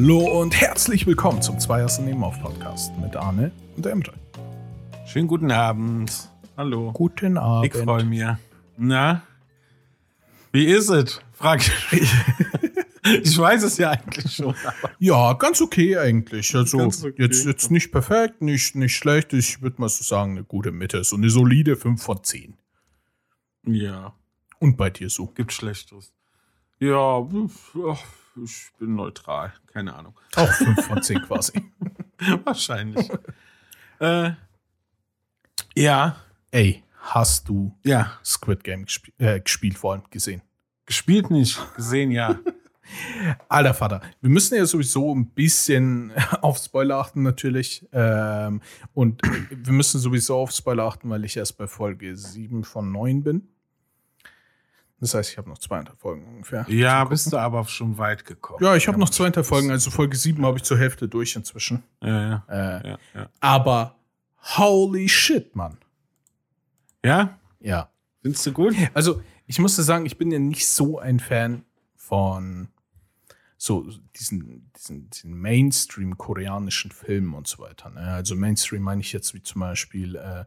Hallo und herzlich willkommen zum Zweiersten Nebenauf Podcast mit Arne und der MJ. Schönen guten Abend. Hallo. Guten Abend. Ich freue mich. Na? Wie ist es? Frag ich. ich weiß es ja eigentlich schon. Ja, ganz okay eigentlich. Also okay. Jetzt, jetzt nicht perfekt, nicht, nicht schlecht. Ich würde mal so sagen, eine gute Mitte. So eine solide 5 von 10. Ja, Und bei dir so. gibt Schlechteres. Ja, ich bin neutral. Keine Ahnung. Auch 5 von 10 quasi. Wahrscheinlich. äh, ja, Ey, hast du ja. Squid Game gesp äh, gespielt, vor allem gesehen? Gespielt nicht, gesehen ja. Alter Vater, wir müssen ja sowieso ein bisschen auf Spoiler achten natürlich. Ähm, und wir müssen sowieso auf Spoiler achten, weil ich erst bei Folge 7 von 9 bin. Das heißt, ich habe noch zweieinhalb Folgen ungefähr. Ja, bist du aber schon weit gekommen. Ja, ich habe Kann noch zweieinhalb Folgen, also Folge 7 habe ich zur Hälfte durch inzwischen. Ja, ja, Äh, ja, ja. aber holy shit, Mann. Ja? Ja. Findest du gut? Also, ich musste sagen, ich bin ja nicht so ein Fan von so diesen, diesen, diesen Mainstream-koreanischen Filmen und so weiter. Ne? Also Mainstream meine ich jetzt wie zum Beispiel äh,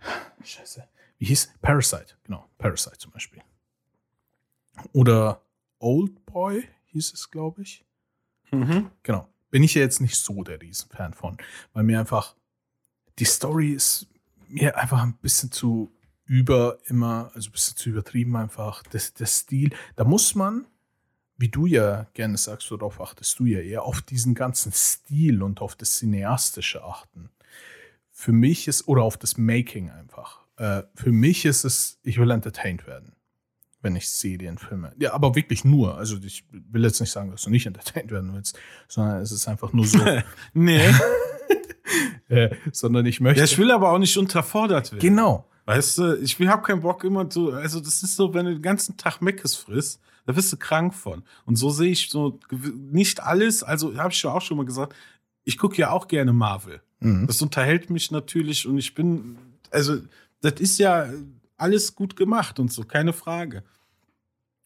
Scheiße. Wie hieß? Parasite, genau. Parasite zum Beispiel. Oder Old Boy hieß es, glaube ich. Mhm. Genau. Bin ich ja jetzt nicht so der Riesenfan von, weil mir einfach die Story ist mir einfach ein bisschen zu über immer, also ein bisschen zu übertrieben einfach. Das, der Stil, da muss man, wie du ja gerne sagst, darauf achtest du ja eher auf diesen ganzen Stil und auf das Cineastische achten. Für mich ist, oder auf das Making einfach. Äh, für mich ist es, ich will entertained werden, wenn ich Serien filme. Ja, aber wirklich nur. Also ich will jetzt nicht sagen, dass du nicht entertained werden willst, sondern es ist einfach nur so. Nee. äh, sondern ich möchte. Ja, ich will aber auch nicht unterfordert werden. genau. Weißt du, ich habe keinen Bock immer so, also das ist so, wenn du den ganzen Tag Meckes frisst, da wirst du krank von. Und so sehe ich so nicht alles, also habe ich ja auch schon mal gesagt, ich gucke ja auch gerne Marvel. Mhm. Das unterhält mich natürlich und ich bin, also das ist ja alles gut gemacht und so, keine Frage.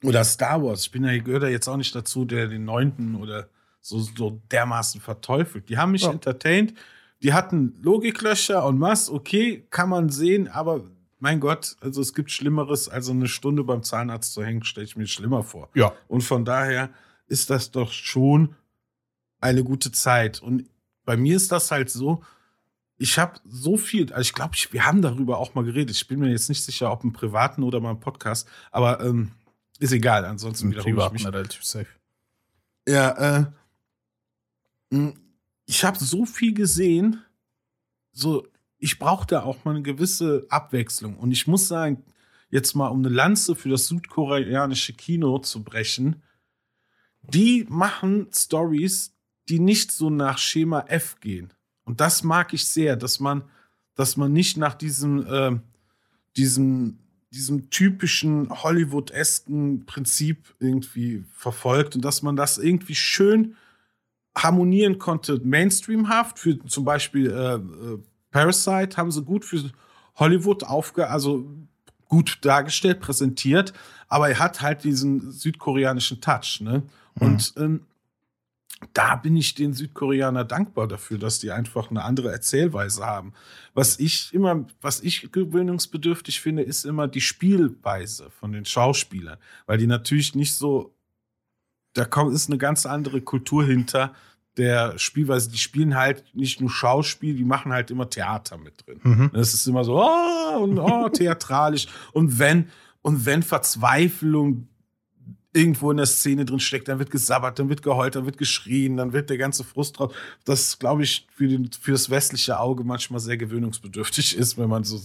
Oder Star Wars, ich bin ja, gehöre da jetzt auch nicht dazu, der den neunten oder so, so dermaßen verteufelt. Die haben mich Ja. entertained, die hatten Logiklöcher und was, okay, kann man sehen, aber mein Gott, also es gibt Schlimmeres, als eine Stunde beim Zahnarzt zu hängen, stelle ich mir schlimmer vor. Ja. Und von daher ist das doch schon eine gute Zeit. Und bei mir ist das halt so, ich habe so viel, also ich glaube, wir haben darüber auch mal geredet. Ich bin mir jetzt nicht sicher, ob im privaten oder mal im Podcast, aber ähm, ist egal. Ansonsten Im wiederhole ich mich. relativ safe. Ja, äh, mh, ich habe so viel gesehen, so ich brauche da auch mal eine gewisse Abwechslung. Und ich muss sagen, jetzt mal um eine Lanze für das südkoreanische Kino zu brechen, die machen Stories, die nicht so nach Schema F gehen. Und das mag ich sehr, dass man, dass man nicht nach diesem, ähm, diesem, diesem typischen Hollywood-esken Prinzip irgendwie verfolgt und dass man das irgendwie schön harmonieren konnte, mainstreamhaft, für zum Beispiel äh, äh, Parasite haben sie gut für Hollywood aufge, also gut dargestellt, präsentiert, aber er hat halt diesen südkoreanischen Touch, ne? Und ähm, da bin ich den Südkoreaner dankbar dafür, dass die einfach eine andere Erzählweise haben. Was ich immer, was ich gewöhnungsbedürftig finde, ist immer die Spielweise von den Schauspielern, weil die natürlich nicht so, da kommt, ist eine ganz andere Kultur hinter der Spielweise. Die spielen halt nicht nur Schauspiel, die machen halt immer Theater mit drin. Mhm. Das ist immer so, oh, und oh, theatralisch. Und wenn, und wenn Verzweiflung irgendwo in der Szene drin steckt, dann wird gesabbert, dann wird geheult, dann wird geschrien, dann wird der ganze Frust drauf. Das, glaube ich, für, den, für das westliche Auge manchmal sehr gewöhnungsbedürftig ist, wenn man so,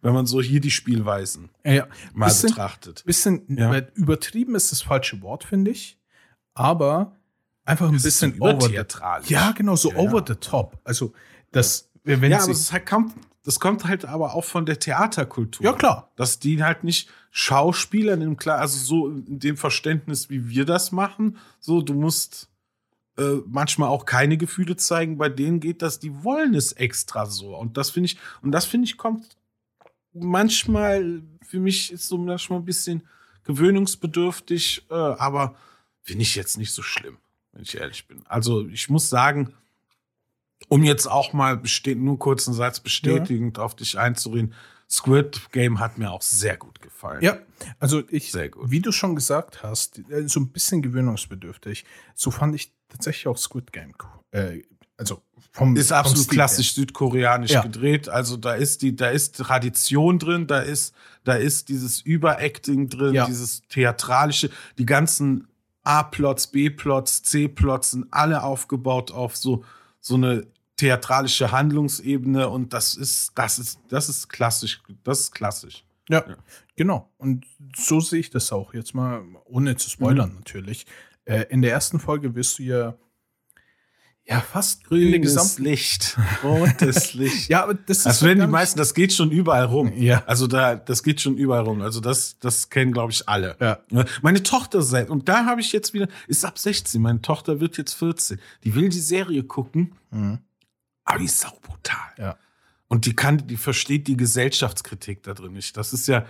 wenn man so hier die Spielweisen Ja, mal bisschen, betrachtet. bisschen Ja. übertrieben ist das falsche Wort, finde ich. Aber einfach ein Das bisschen so over the. Ja, genau, so Ja, over the top. Also, das, wenn Ja, aber es ist halt, kommt, das kommt halt aber auch von der Theaterkultur. ja, klar. dass die halt nicht Schauspieler in dem klar, also so in dem Verständnis, wie wir das machen, so du musst äh, manchmal auch keine Gefühle zeigen, bei denen geht das, die wollen es extra so und das finde ich und das finde ich kommt manchmal für mich ist so manchmal ein bisschen gewöhnungsbedürftig, äh, aber finde ich jetzt nicht so schlimm. wenn ich ehrlich bin. Also ich muss sagen, um jetzt auch mal nur kurz einen Satz bestätigend auf dich einzureden, Squid Game hat mir auch sehr gut gefallen. Ja, also ich, Sehr gut. wie du schon gesagt hast, äh, so ein bisschen gewöhnungsbedürftig. So fand ich tatsächlich auch Squid Game cool. Äh, also vom Ist vom absolut Stil klassisch südkoreanisch Ja. gedreht. Also da ist die, da ist Tradition drin, da ist, da ist dieses Überacting drin, Ja. dieses theatralische, die ganzen A-Plots, B-Plots, C-Plots sind alle aufgebaut auf so, so eine theatralische Handlungsebene und das ist, das ist, das ist klassisch, das ist klassisch. Ja, Ja. genau. Und so sehe ich das auch jetzt mal, ohne zu spoilern Mhm. natürlich. Äh, in der ersten Folge wirst du ja, ja fast gesamten. Licht, rotes Licht. Ja, aber das ist. Das so werden die meisten, das geht schon überall rum. Ja. Also da, das geht schon überall rum. Also das, das kennen, glaube ich, alle. Ja. Meine Tochter selbst, und da habe ich jetzt wieder, ist ab 16, meine Tochter wird jetzt 14. Die will die Serie gucken, Mhm. Aber die ist sau brutal. Ja. Und die kann, die versteht die Gesellschaftskritik da drin nicht. Das ist ja,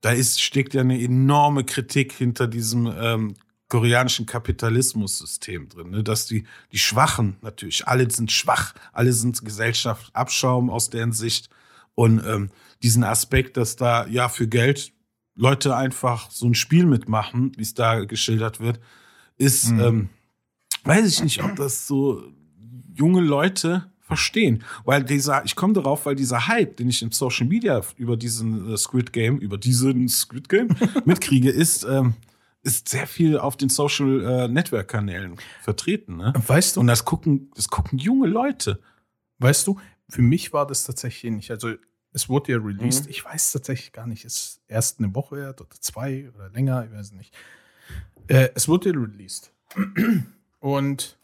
da ist, steckt ja eine enorme Kritik hinter diesem ähm, koreanischen Kapitalismussystem drin, ne? dass die, die Schwachen natürlich, alle sind schwach, alle sind Gesellschaft Abschaum aus deren Sicht und ähm, diesen Aspekt, dass da ja für Geld Leute einfach so ein Spiel mitmachen, wie es da geschildert wird, ist, Mhm. ähm, weiß ich nicht, ob das so junge Leute verstehen. Weil dieser, ich komme darauf, weil dieser Hype, den ich in Social Media über diesen äh, Squid Game, über diesen Squid Game mitkriege, ist, ähm, ist sehr viel auf den Social äh, Network Kanälen vertreten. Ne? Weißt du, Und das gucken, das gucken junge Leute. weißt du, für mich war das tatsächlich nicht. Also, es wurde ja released. Mhm. Ich weiß tatsächlich gar nicht, ist erst eine Woche oder zwei oder länger, ich weiß nicht. Äh, es wurde released. Und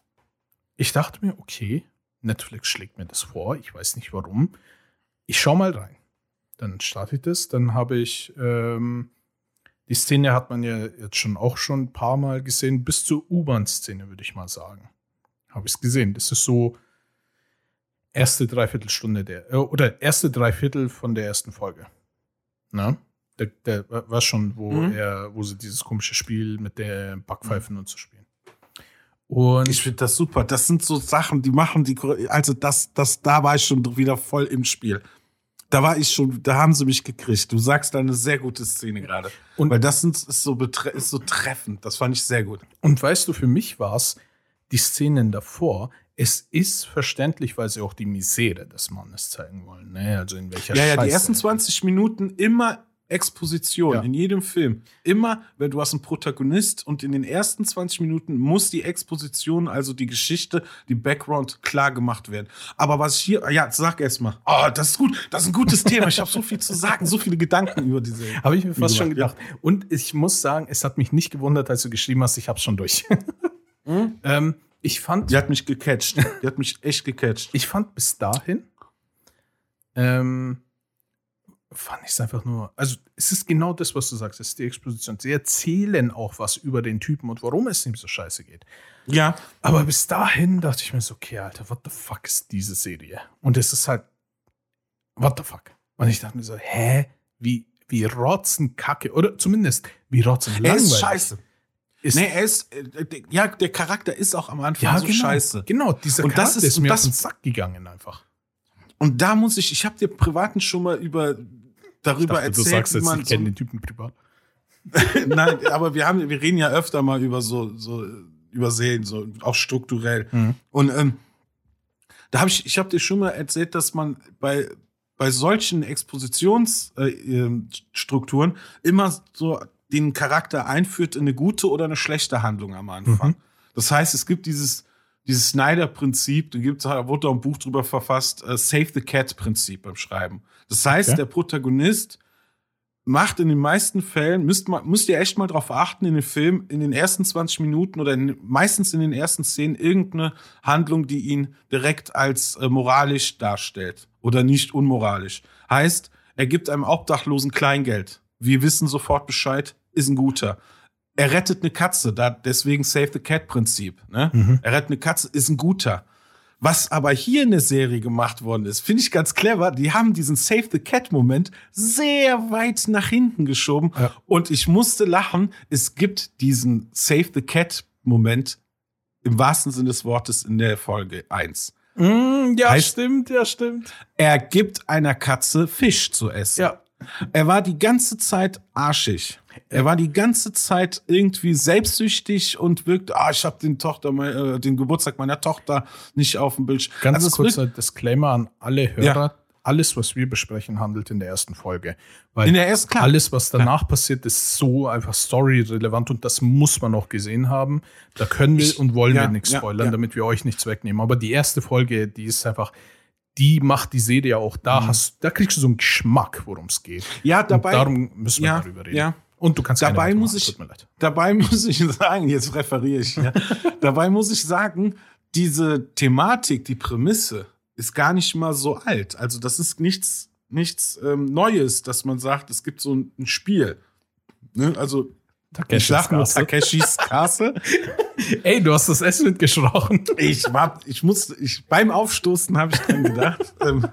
ich dachte mir, okay, Netflix schlägt mir das vor. Ich weiß nicht warum. Ich schau mal rein. Dann starte ich das. Dann habe ich ähm, die Szene hat man ja jetzt schon auch schon ein paar Mal gesehen, bis zur U-Bahn-Szene, würde ich mal sagen. Habe ich es gesehen. Das ist so erste Dreiviertelstunde der, äh, oder erste Dreiviertel von der ersten Folge. Na? Der, der war schon, wo Mhm. er, wo sie dieses komische Spiel mit der Backpfeifen und so spielen. Und Ich finde das super. Das sind so Sachen, die machen die, also das, das, da war ich schon wieder voll im Spiel. Da war ich schon, da haben sie mich gekriegt. Du sagst da eine sehr gute Szene gerade. Und- Weil das sind, ist, so ist so treffend. Das fand ich sehr gut. Und weißt du, für mich war es die Szenen davor. Es ist verständlich, weil sie auch die Misere des Mannes zeigen wollen. Ne? Also in welcher Ja, ja, die Scheiße- ersten 20 Minuten immer Exposition Ja. in jedem Film. Immer, wenn du hast einen Protagonist und in den ersten 20 Minuten muss die Exposition, also die Geschichte, die Background klar gemacht werden. Aber was ich hier, ja, sag erst mal. Oh, das ist gut, das ist ein gutes Thema. Ich habe so viel zu sagen, so viele Gedanken über diese. Habe ich mir fast schon gedacht. Und ich muss sagen, es hat mich nicht gewundert, als du geschrieben hast, ich hab's schon durch. Hm? ähm, ich fand, Die hat mich gecatcht. Die hat mich echt gecatcht. ich fand bis dahin, ähm, fand ich es einfach nur, also es ist genau das, was du sagst, es ist die Exposition. Sie erzählen auch was über den Typen und warum es ihm so scheiße geht. Ja, Aber bis dahin dachte ich mir so, okay, Alter, what the fuck ist diese Serie? Und es ist halt, what the fuck? Und ich dachte mir so, hä? Wie, wie Rotzenkacke, oder zumindest wie er Rotzenlangweilig. ist scheiße. Ist, Nee, er ist, äh, ja, der Charakter ist auch am Anfang ja, so genau, scheiße. Genau, dieser Und das Charakter ist- ist, mir das- auf den Sack gegangen einfach. Und da muss ich, ich habe dir privaten schon mal über darüber dachte, du erzählt, sagst wie jetzt, man ich so, kenne den Typen privat. Nein, aber wir haben, wir reden ja öfter mal über so, so über Serien, so auch strukturell. Mhm. Und ähm, da habe ich, ich habe dir schon mal erzählt, dass man bei bei solchen Expositionsstrukturen äh, Strukturen immer so den Charakter einführt in eine gute oder eine schlechte Handlung am Anfang. Mhm. Das heißt, es gibt dieses dieses Snyder-Prinzip, da gibt's, da wurde auch ein Buch drüber verfasst, äh, Save the Cat-Prinzip beim Schreiben. Das heißt, Okay. der Protagonist macht in den meisten Fällen, müsst, man, müsst ihr echt mal drauf achten, in den Film, in den ersten 20 Minuten oder in, meistens in den ersten Szenen irgendeine Handlung, die ihn direkt als äh, moralisch darstellt oder nicht unmoralisch. Heißt, er gibt einem Obdachlosen Kleingeld. Wir wissen sofort Bescheid, ist ein guter. Er rettet eine Katze, da, deswegen Save the Cat Prinzip. Ne? Mhm. Er rettet eine Katze, ist ein guter. Was aber hier in der Serie gemacht worden ist, finde ich ganz clever. Die haben diesen Save the Cat-Moment sehr weit nach hinten geschoben. Ja. Und ich musste lachen. Es gibt diesen Save the Cat-Moment im wahrsten Sinne des Wortes in der Folge 1. Mm, ja, Heißt- stimmt, ja, stimmt. Er gibt einer Katze Fisch zu essen. Ja. Er war die ganze Zeit arschig. Er war die ganze Zeit irgendwie selbstsüchtig und wirkt, ah, ich habe den Tochter, mein- äh, den Geburtstag meiner Tochter nicht auf dem Bildschirm. Ganz Also kurzer Disclaimer an alle Hörer. Ja. Alles, was wir besprechen, handelt in der ersten Folge. Weil In der ersten, klar. alles, was danach passiert, ist so einfach story-relevant und das muss man auch gesehen haben. Da können wir und wollen ja, wir nichts ja, spoilern, ja. damit wir euch nichts wegnehmen. Aber die erste Folge, die ist einfach, die macht die Serie auch. Da Mhm. hast, da kriegst du so einen Geschmack, worum es geht. Ja, Und dabei, darum müssen wir ja, darüber reden. ja. Und du kannst Dabei muss machen, ich- mir leid. dabei muss ich sagen, jetzt referiere ich, ja. dabei muss ich sagen, diese Thematik, die Prämisse ist gar nicht mal so alt. Also das ist nichts, nichts ähm, Neues, dass man sagt, es gibt so ein, ein Spiel. Ne? Also ich Takeshis sag nur. Takeshis Castle. Ey, du hast das Essen mitgeschrochen. Ich war, ich musste, ich, beim Aufstoßen habe ich dran gedacht. ähm,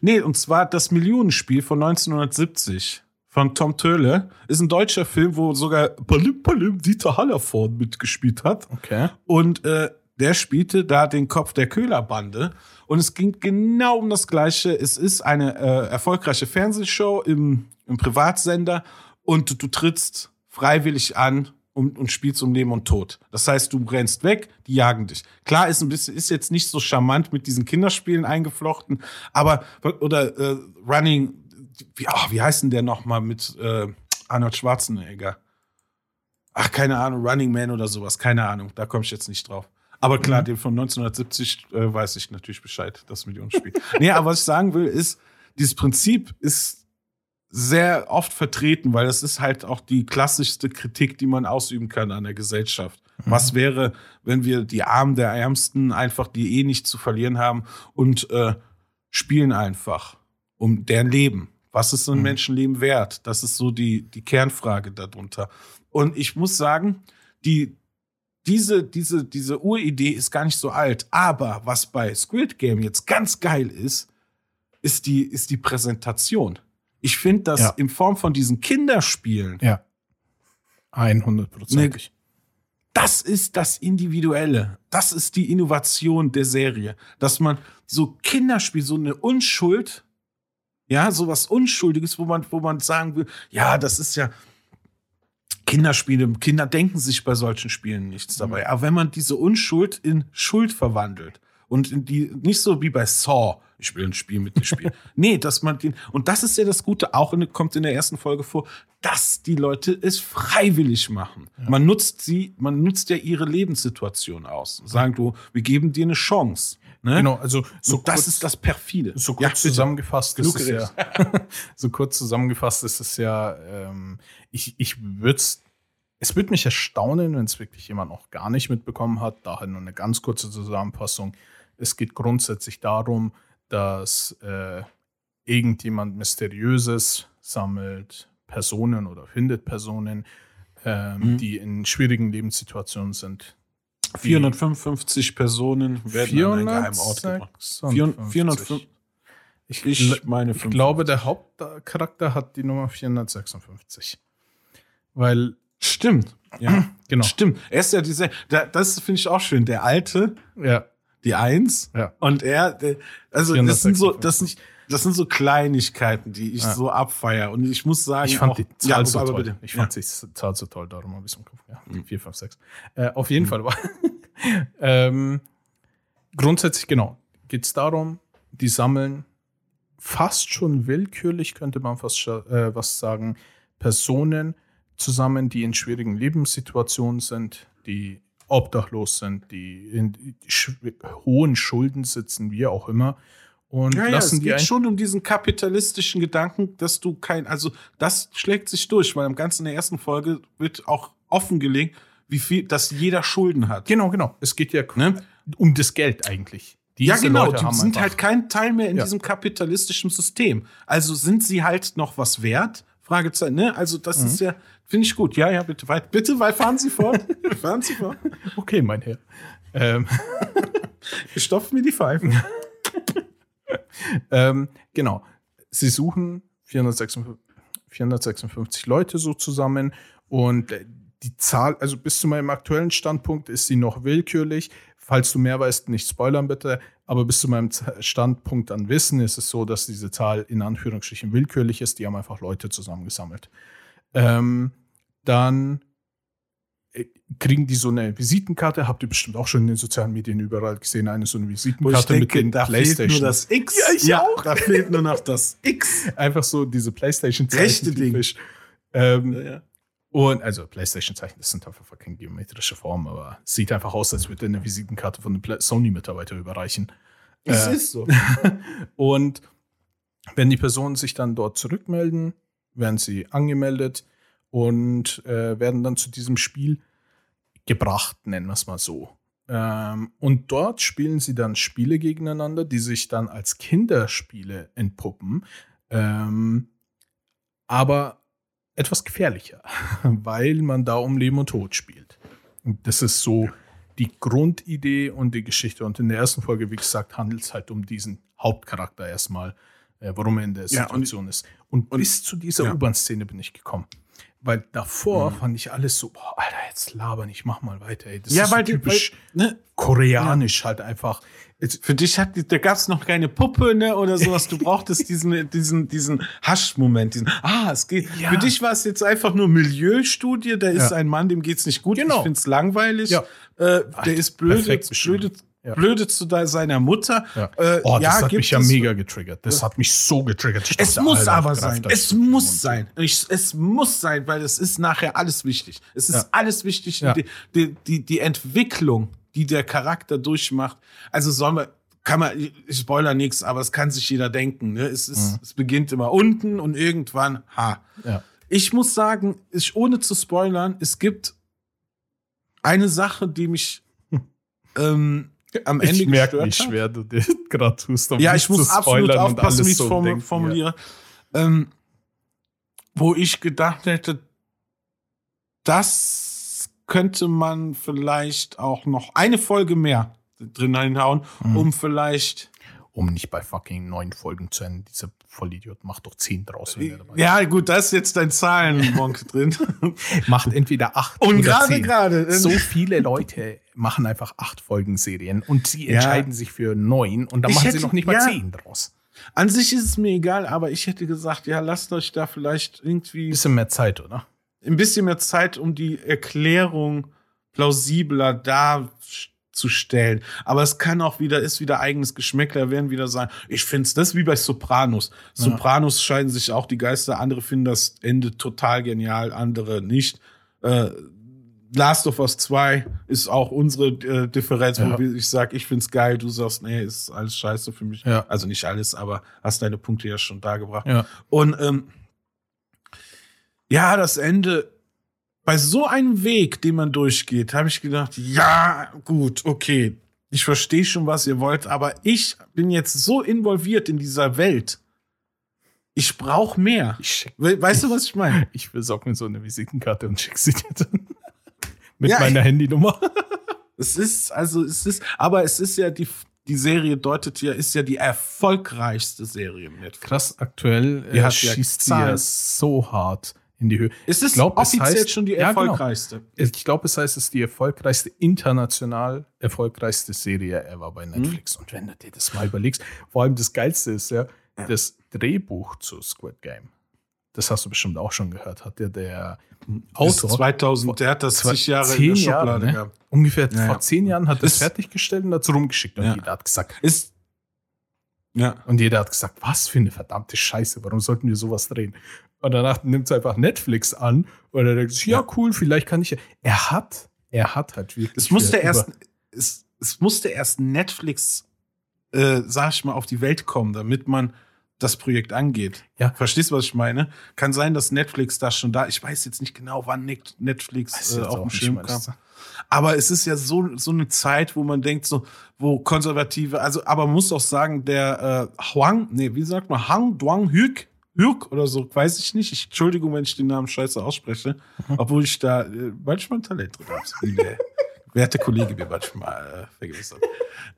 nee, und zwar das Millionenspiel von 1970 von Tom Töhle. Ist ein deutscher Film, wo sogar Palim Palim Dieter Hallervorden mitgespielt hat. Okay. Und äh, der spielte da den Kopf der Köhlerbande. Und es ging genau um das Gleiche. Es ist eine äh, erfolgreiche Fernsehshow im, im Privatsender und du, du trittst freiwillig an und, und spielst um Leben und Tod. Das heißt, du rennst weg, die jagen dich. Klar, ist ein bisschen, ist jetzt nicht so charmant mit diesen Kinderspielen eingeflochten, aber oder äh, Running, wie, ah, wie heißt denn der nochmal mit äh, Arnold Schwarzenegger? Ach, keine Ahnung, Running Man oder sowas, keine Ahnung, da komme ich jetzt nicht drauf. Aber klar, den von 1970 äh, weiß ich natürlich Bescheid, das Millionenspiel. nee, aber was ich sagen will, ist, dieses Prinzip ist sehr oft vertreten, weil das ist halt auch die klassischste Kritik, die man ausüben kann an der Gesellschaft. Was wäre, wenn wir die Armen der Ärmsten einfach, die eh nicht zu verlieren haben und äh, spielen einfach um deren Leben? Was ist so ein Mhm. Menschenleben wert? Das ist so die, die Kernfrage darunter. Und ich muss sagen, die, diese, diese, diese Uridee ist gar nicht so alt. Aber was bei Squid Game jetzt ganz geil ist, ist die, ist die Präsentation. Ich finde das Ja. in Form von diesen Kinderspielen, Ja. 100%. das ist das Individuelle. Das ist die Innovation der Serie. Dass man so Kinderspiel, so eine Unschuld, ja, so was Unschuldiges, wo man, wo man sagen will, ja, das ist ja Kinderspiele. Kinder denken sich bei solchen Spielen nichts dabei. Aber wenn man diese Unschuld in Schuld verwandelt und in die, nicht so wie bei Saw, ich will ein Spiel mit dir spielen. nee, dass man den, und das ist ja das Gute, auch in, kommt in der ersten Folge vor, dass die Leute es freiwillig machen. Man nutzt sie, man nutzt ja ihre Lebenssituation aus. Sagen du, wir geben dir eine Chance. Ne? Genau, also So, das kurz- ist das perfide. So kurz Ja, zusammengefasst ist es ja, so kurz zusammengefasst ist es ja, ähm, ich, ich würde es würde mich erstaunen, wenn es wirklich jemand noch gar nicht mitbekommen hat. Daher nur eine ganz kurze Zusammenfassung. Es geht grundsätzlich darum, dass äh, irgendjemand Mysteriöses sammelt Personen oder findet Personen, ähm, Mhm. die in schwierigen Lebenssituationen sind. 455 Personen werden an einen geheimen Ort gebracht. 456. 405 Ich, Ich meine ich glaube, der Hauptcharakter hat die Nummer 456. Weil, Stimmt. Ja. genau. Stimmt. Er ist ja diese, da, das finde ich auch schön. Der Alte, Ja, die Eins, ja. und er, also das sind so, 456. das sind, das sind so Kleinigkeiten, die ich Ja. so abfeier. Und ich muss sagen, Ich fand auch, die Zahl ja, so toll. bitte. Ich ja. fand die Zahl so toll, darum habe ich es im Kopf. Ja, Mhm. 4, 5, 6. Äh, auf jeden Fall war. ähm, grundsätzlich, genau, geht es darum, die sammeln fast schon willkürlich, könnte man fast äh, was sagen, Personen zusammen, die in schwierigen Lebenssituationen sind, die obdachlos sind, die in hohen Schulden sitzen, wie auch immer. Und Ja, ja, lassen es die geht schon um diesen kapitalistischen Gedanken, dass du kein, also das schlägt sich durch, weil im Ganzen in der ersten Folge wird auch offengelegt, wie viel, dass jeder Schulden hat. Genau, genau. Es geht ja Ne? um das Geld eigentlich. ja, Diese genau, Leute die sind halt kein Teil mehr in Ja. diesem kapitalistischen System. Also sind sie halt noch was wert? Fragezeichen, ne? Also das Mhm. ist ja, finde ich gut. Ja, ja, bitte weit, bitte, weil fahren Sie fort. fahren Sie fort. Okay, mein Herr. Ähm, Stopf mir die Pfeifen. ähm, genau. Sie suchen 456, 456 Leute so zusammen und äh, die Zahl, also bis zu meinem aktuellen Standpunkt ist sie noch willkürlich. Falls du mehr weißt, nicht spoilern bitte. Aber bis zu meinem Standpunkt an Wissen ist es so, dass diese Zahl in Anführungsstrichen willkürlich ist. Die haben einfach Leute zusammengesammelt. Ähm, dann kriegen die so eine Visitenkarte. Habt ihr bestimmt auch schon in den sozialen Medien überall gesehen, eine so eine Visitenkarte denke, mit den da fehlt Playstation. nur das X. Ja, ich auch. Da fehlt nur noch das X. Einfach so diese playstation Rechte Ding. Ähm, Ja, ja. Und also PlayStation-Zeichen, das sind einfach keine geometrische Formen, aber es sieht einfach aus, als würde eine Visitenkarte von einem Pla- Sony-Mitarbeiter überreichen. Es Äh, ist so. Und wenn die Personen sich dann dort zurückmelden, werden sie angemeldet und äh, werden dann zu diesem Spiel gebracht, nennen wir es mal so. Ähm, und dort spielen sie dann Spiele gegeneinander, die sich dann als Kinderspiele entpuppen, ähm, aber etwas gefährlicher, weil man da um Leben und Tod spielt. Und das ist so die Grundidee und die Geschichte. Und in der ersten Folge, wie gesagt, handelt es halt um diesen Hauptcharakter erstmal, äh, warum er in der Ja, und- Situation ist. Und, bis zu dieser ja. U-Bahn-Szene bin ich gekommen. Weil davor Mhm. fand ich alles so, boah, Alter, jetzt laber nicht, mach mal weiter. Ey. Das Ja, ist weil so typisch weil- ne? koreanisch halt einfach. Für dich hat, da gab es noch keine Puppe, ne, oder sowas. Du brauchtest diesen, diesen, diesen Hasch-Moment, diesen, ah, es geht. Ja. Für dich war es jetzt einfach nur Milieustudie, da ist Ja. ein Mann, dem geht's nicht gut, Genau. ich find's langweilig, Ja. äh, der ist beschrieben. blöde, Ja. blöde zu seiner Mutter. ja. Äh, oh, das ja, hat mich ja mega getriggert. Das hat mich so getriggert. Ich Es dachte, muss Alter, aber sein. Es muss sein. Ich, es muss sein, weil es ist nachher alles wichtig. Es ist alles wichtig. Die, die, die, die Entwicklung, die der Charakter durchmacht. Also sollen wir, kann man, ich spoiler nichts, aber es kann sich jeder denken. Ne? Es, ist, es beginnt immer unten und irgendwann, ha. Ich muss sagen, ich, ohne zu spoilern, es gibt eine Sache, die mich ähm, am Ende Ich merke, wie schwer du dir gerade tust. um Ja, ich muss absolut aufpassen, wie ich es so formuliere. Ähm, wo ich gedacht hätte, das könnte man vielleicht auch noch eine Folge mehr drin hinhauen, Mhm. um vielleicht. Ja. Um nicht bei fucking neun Folgen zu enden. Dieser Vollidiot macht doch zehn draus, wenn dabei ist. Ja, gut, da ist jetzt dein Zahlenmonk drin. Macht entweder acht Und oder gerade, gerade. äh, So viele Leute machen einfach acht Folgen Serien und sie Ja. entscheiden sich für neun und dann Ich machen hätte- sie noch nicht mal ja. zehn draus. An sich ist es mir egal, aber ich hätte gesagt, ja, lasst euch da vielleicht irgendwie Bisschen mehr Zeit, oder? ein bisschen mehr Zeit, um die Erklärung plausibler darzustellen. Aber es kann auch wieder, ist wieder eigenes Geschmäckler, werden wieder sagen, ich finde es, das wie bei Sopranos. Sopranos scheiden sich auch die Geister, andere finden das Ende total genial, andere nicht. Äh, Last of Us 2 ist auch unsere äh, Differenz, Ja. wo ich sage, ich find's geil, du sagst, nee, ist alles scheiße für mich. Ja. Also nicht alles, aber hast deine Punkte ja schon dargebracht. Ja. Und ähm, ja, das Ende, bei so einem Weg, den man durchgeht, habe ich gedacht, ja, gut, okay, ich verstehe schon, was ihr wollt, aber ich bin jetzt so involviert in dieser Welt. Ich brauche mehr. Ich, We weißt du, was ich meine? ich besorge mir so eine Visitenkarte und schicke sie dir dann. Mit Ja, meiner Handynummer. Es ist, also, es ist, aber es ist ja die, die Serie deutet ja, ist ja die erfolgreichste Serie im Netflix. Krass, aktuell Die äh, schießt sie ja so hart in die Höhe. Es ist glaub, es offiziell heißt- schon die Ja, genau. erfolgreichste. Ich glaube, es heißt, es ist die erfolgreichste, international erfolgreichste Serie ever bei Netflix. Und wenn du dir das mal überlegst, vor allem das Geilste ist ja, das Drehbuch zu Squid Game. Das hast du bestimmt auch schon gehört. Hat ja der Autor 2000, der hat das zig Jahre in der Jahre, Schublade ne? gehabt. ungefähr Ja, vor ja. zehn Jahren hat er es Ist- fertiggestellt und dazu rumgeschickt. Und Ja. jeder hat gesagt, Ist, ja. und jeder hat gesagt, was für eine verdammte Scheiße, warum sollten wir sowas drehen? Und danach nimmt es einfach Netflix an und er denkt sich, ja, cool, vielleicht kann ich. ja. Er hat, er hat halt wirklich. Es musste erst, es, es musste erst Netflix, äh, sag ich mal, auf die Welt kommen, damit man das Projekt angeht. Ja. Verstehst du, was ich meine? Kann sein, dass Netflix da schon da, ich weiß jetzt nicht genau, wann Net- Netflix äh, auf auch dem Schirm kam. Aber es ist ja so, so eine Zeit, wo man denkt, so, wo konservative, also, aber man muss auch sagen, der äh, Huang, nee, wie sagt man, Hang Duang Hyuk, Hyuk oder so, weiß ich nicht. Ich, Entschuldigung, wenn ich den Namen scheiße ausspreche, obwohl ich da äh, manchmal ein Talent drin habe. wie der werte Kollege mir manchmal äh, vergewissert.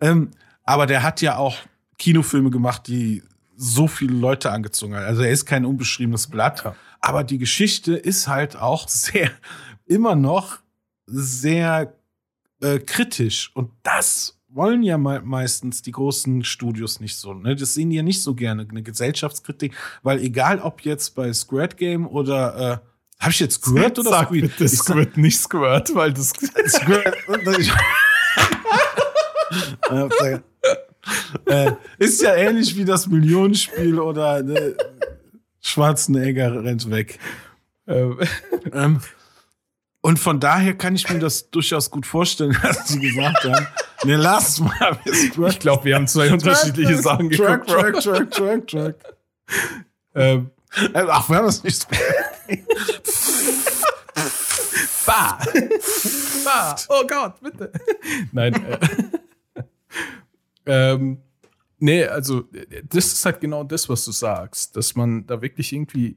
ähm, aber der hat ja auch Kinofilme gemacht, die so viele Leute angezogen haben. Also er ist kein unbeschriebenes Blatt. Ja. Aber die Geschichte ist halt auch sehr immer noch sehr äh, kritisch. Und das wollen ja me meistens die großen Studios nicht so. Ne? Das sehen die ja nicht so gerne, eine Gesellschaftskritik, weil egal ob jetzt bei Squirt Game oder äh, habe ich jetzt Squirt oder Sag Squid? bitte Squid, nicht Squirt, weil das Squirt. äh, ist ja ähnlich wie das Millionenspiel oder ne, Schwarzenegger rennt weg. ähm, Ähm, und von daher kann ich mir das durchaus gut vorstellen, dass sie gesagt haben, ne, lass mal. ich glaube, wir haben zwei unterschiedliche Sachen Track, geguckt. Track, Track, Track, Track. Ähm, Äh, Ach, wir haben das nicht. bah. bah. Oh Gott, bitte. Nein. Äh, ähm, nee, also das ist halt genau das, was du sagst, dass man da wirklich irgendwie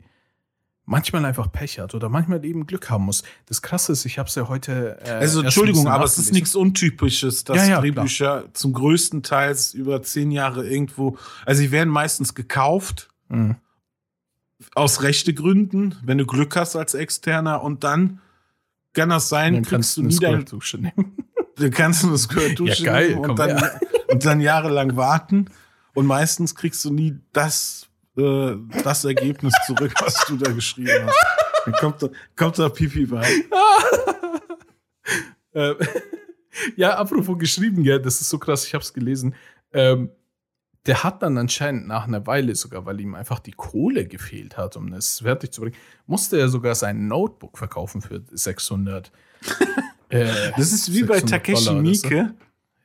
manchmal einfach Pech hat oder manchmal eben Glück haben muss. Das Krasse ist, ich habe es ja heute. Äh, Also Entschuldigung, aber es ist nichts Untypisches, dass Ja, ja, Drehbücher zum größten Teils über zehn Jahre irgendwo, also sie werden meistens gekauft Mhm. aus rechte Gründen, wenn du Glück hast als Externer und dann kann das sein, Dann kriegst kannst du nie dein, Squirt-Dusche nehmen. dann kannst du das gehört Ja, geil, und, komm dann, und dann jahrelang warten und meistens kriegst du nie das, äh, das Ergebnis zurück, was du da geschrieben hast. Dann kommt da, kommt da Pipi bei. Äh, ja, apropos geschrieben, gell, das ist so krass, ich habe es gelesen. Ähm, der hat dann anscheinend nach einer Weile sogar, weil ihm einfach die Kohle gefehlt hat, um das fertig zu bringen, musste er sogar sein Notebook verkaufen für 600. äh, Das ist wie bei 600 Takeshi Dollar oder so. Miike.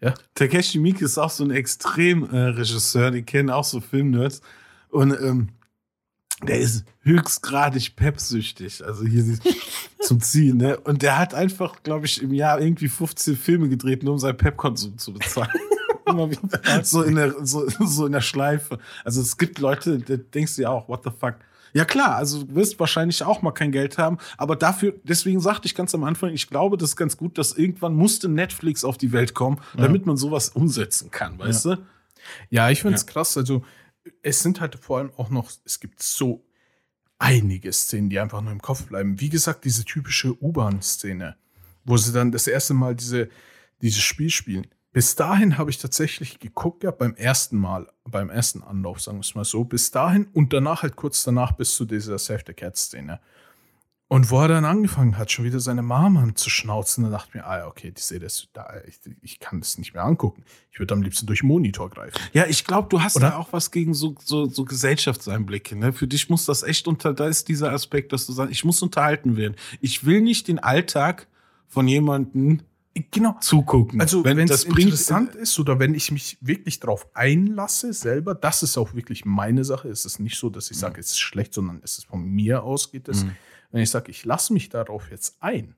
Ja. Takeshi Miike ist auch so ein Extremregisseur, die kennen auch so Filmnerds. Und ähm, der ist höchstgradig pepsüchtig. Also hier sieht- zum Ziel, ne? Und der hat einfach, glaube ich, im Jahr irgendwie 15 Filme gedreht, nur um seinen Pep-Konsum zu bezahlen. Immer wieder. So in, der, so, so in der Schleife. Also es gibt Leute, da denkst du ja auch, what the fuck. Ja klar, also du wirst wahrscheinlich auch mal kein Geld haben, aber dafür, deswegen sagte ich ganz am Anfang, ich glaube, das ist ganz gut, dass irgendwann musste Netflix auf die Welt kommen, damit man sowas umsetzen kann, weißt du? Ja, ich finde es krass. Also, es sind halt vor allem auch noch, es gibt so einige Szenen, die einfach nur im Kopf bleiben. Wie gesagt, diese typische U-Bahn-Szene, wo sie dann das erste Mal diese, dieses Spiel spielen. Bis dahin habe ich tatsächlich geguckt, ja, beim ersten Mal, beim ersten Anlauf, sagen wir es mal so, bis dahin und danach halt kurz danach bis zu dieser Save the Cat-Szene. Und wo er dann angefangen hat, schon wieder seine Mom anzuschnauzen, dann dachte ich mir, ah ja, okay, die sehe das, da, ich, ich kann das nicht mehr angucken. Ich würde am liebsten durch Monitor greifen. Ja, ich glaube, du hast Oder? da auch was gegen so, so, so Gesellschaftseinblicke. Ne? Für dich muss das echt unter, da ist dieser Aspekt, dass du sagst, ich muss unterhalten werden. Ich will nicht den Alltag von jemandem Genau. zugucken. Also, wenn das es interessant ist oder wenn ich mich wirklich darauf einlasse selber, das ist auch wirklich meine Sache. Es ist nicht so, dass ich sage, es ist schlecht, sondern es ist von mir aus geht es. Mhm. Wenn ich sage, ich lasse mich darauf jetzt ein.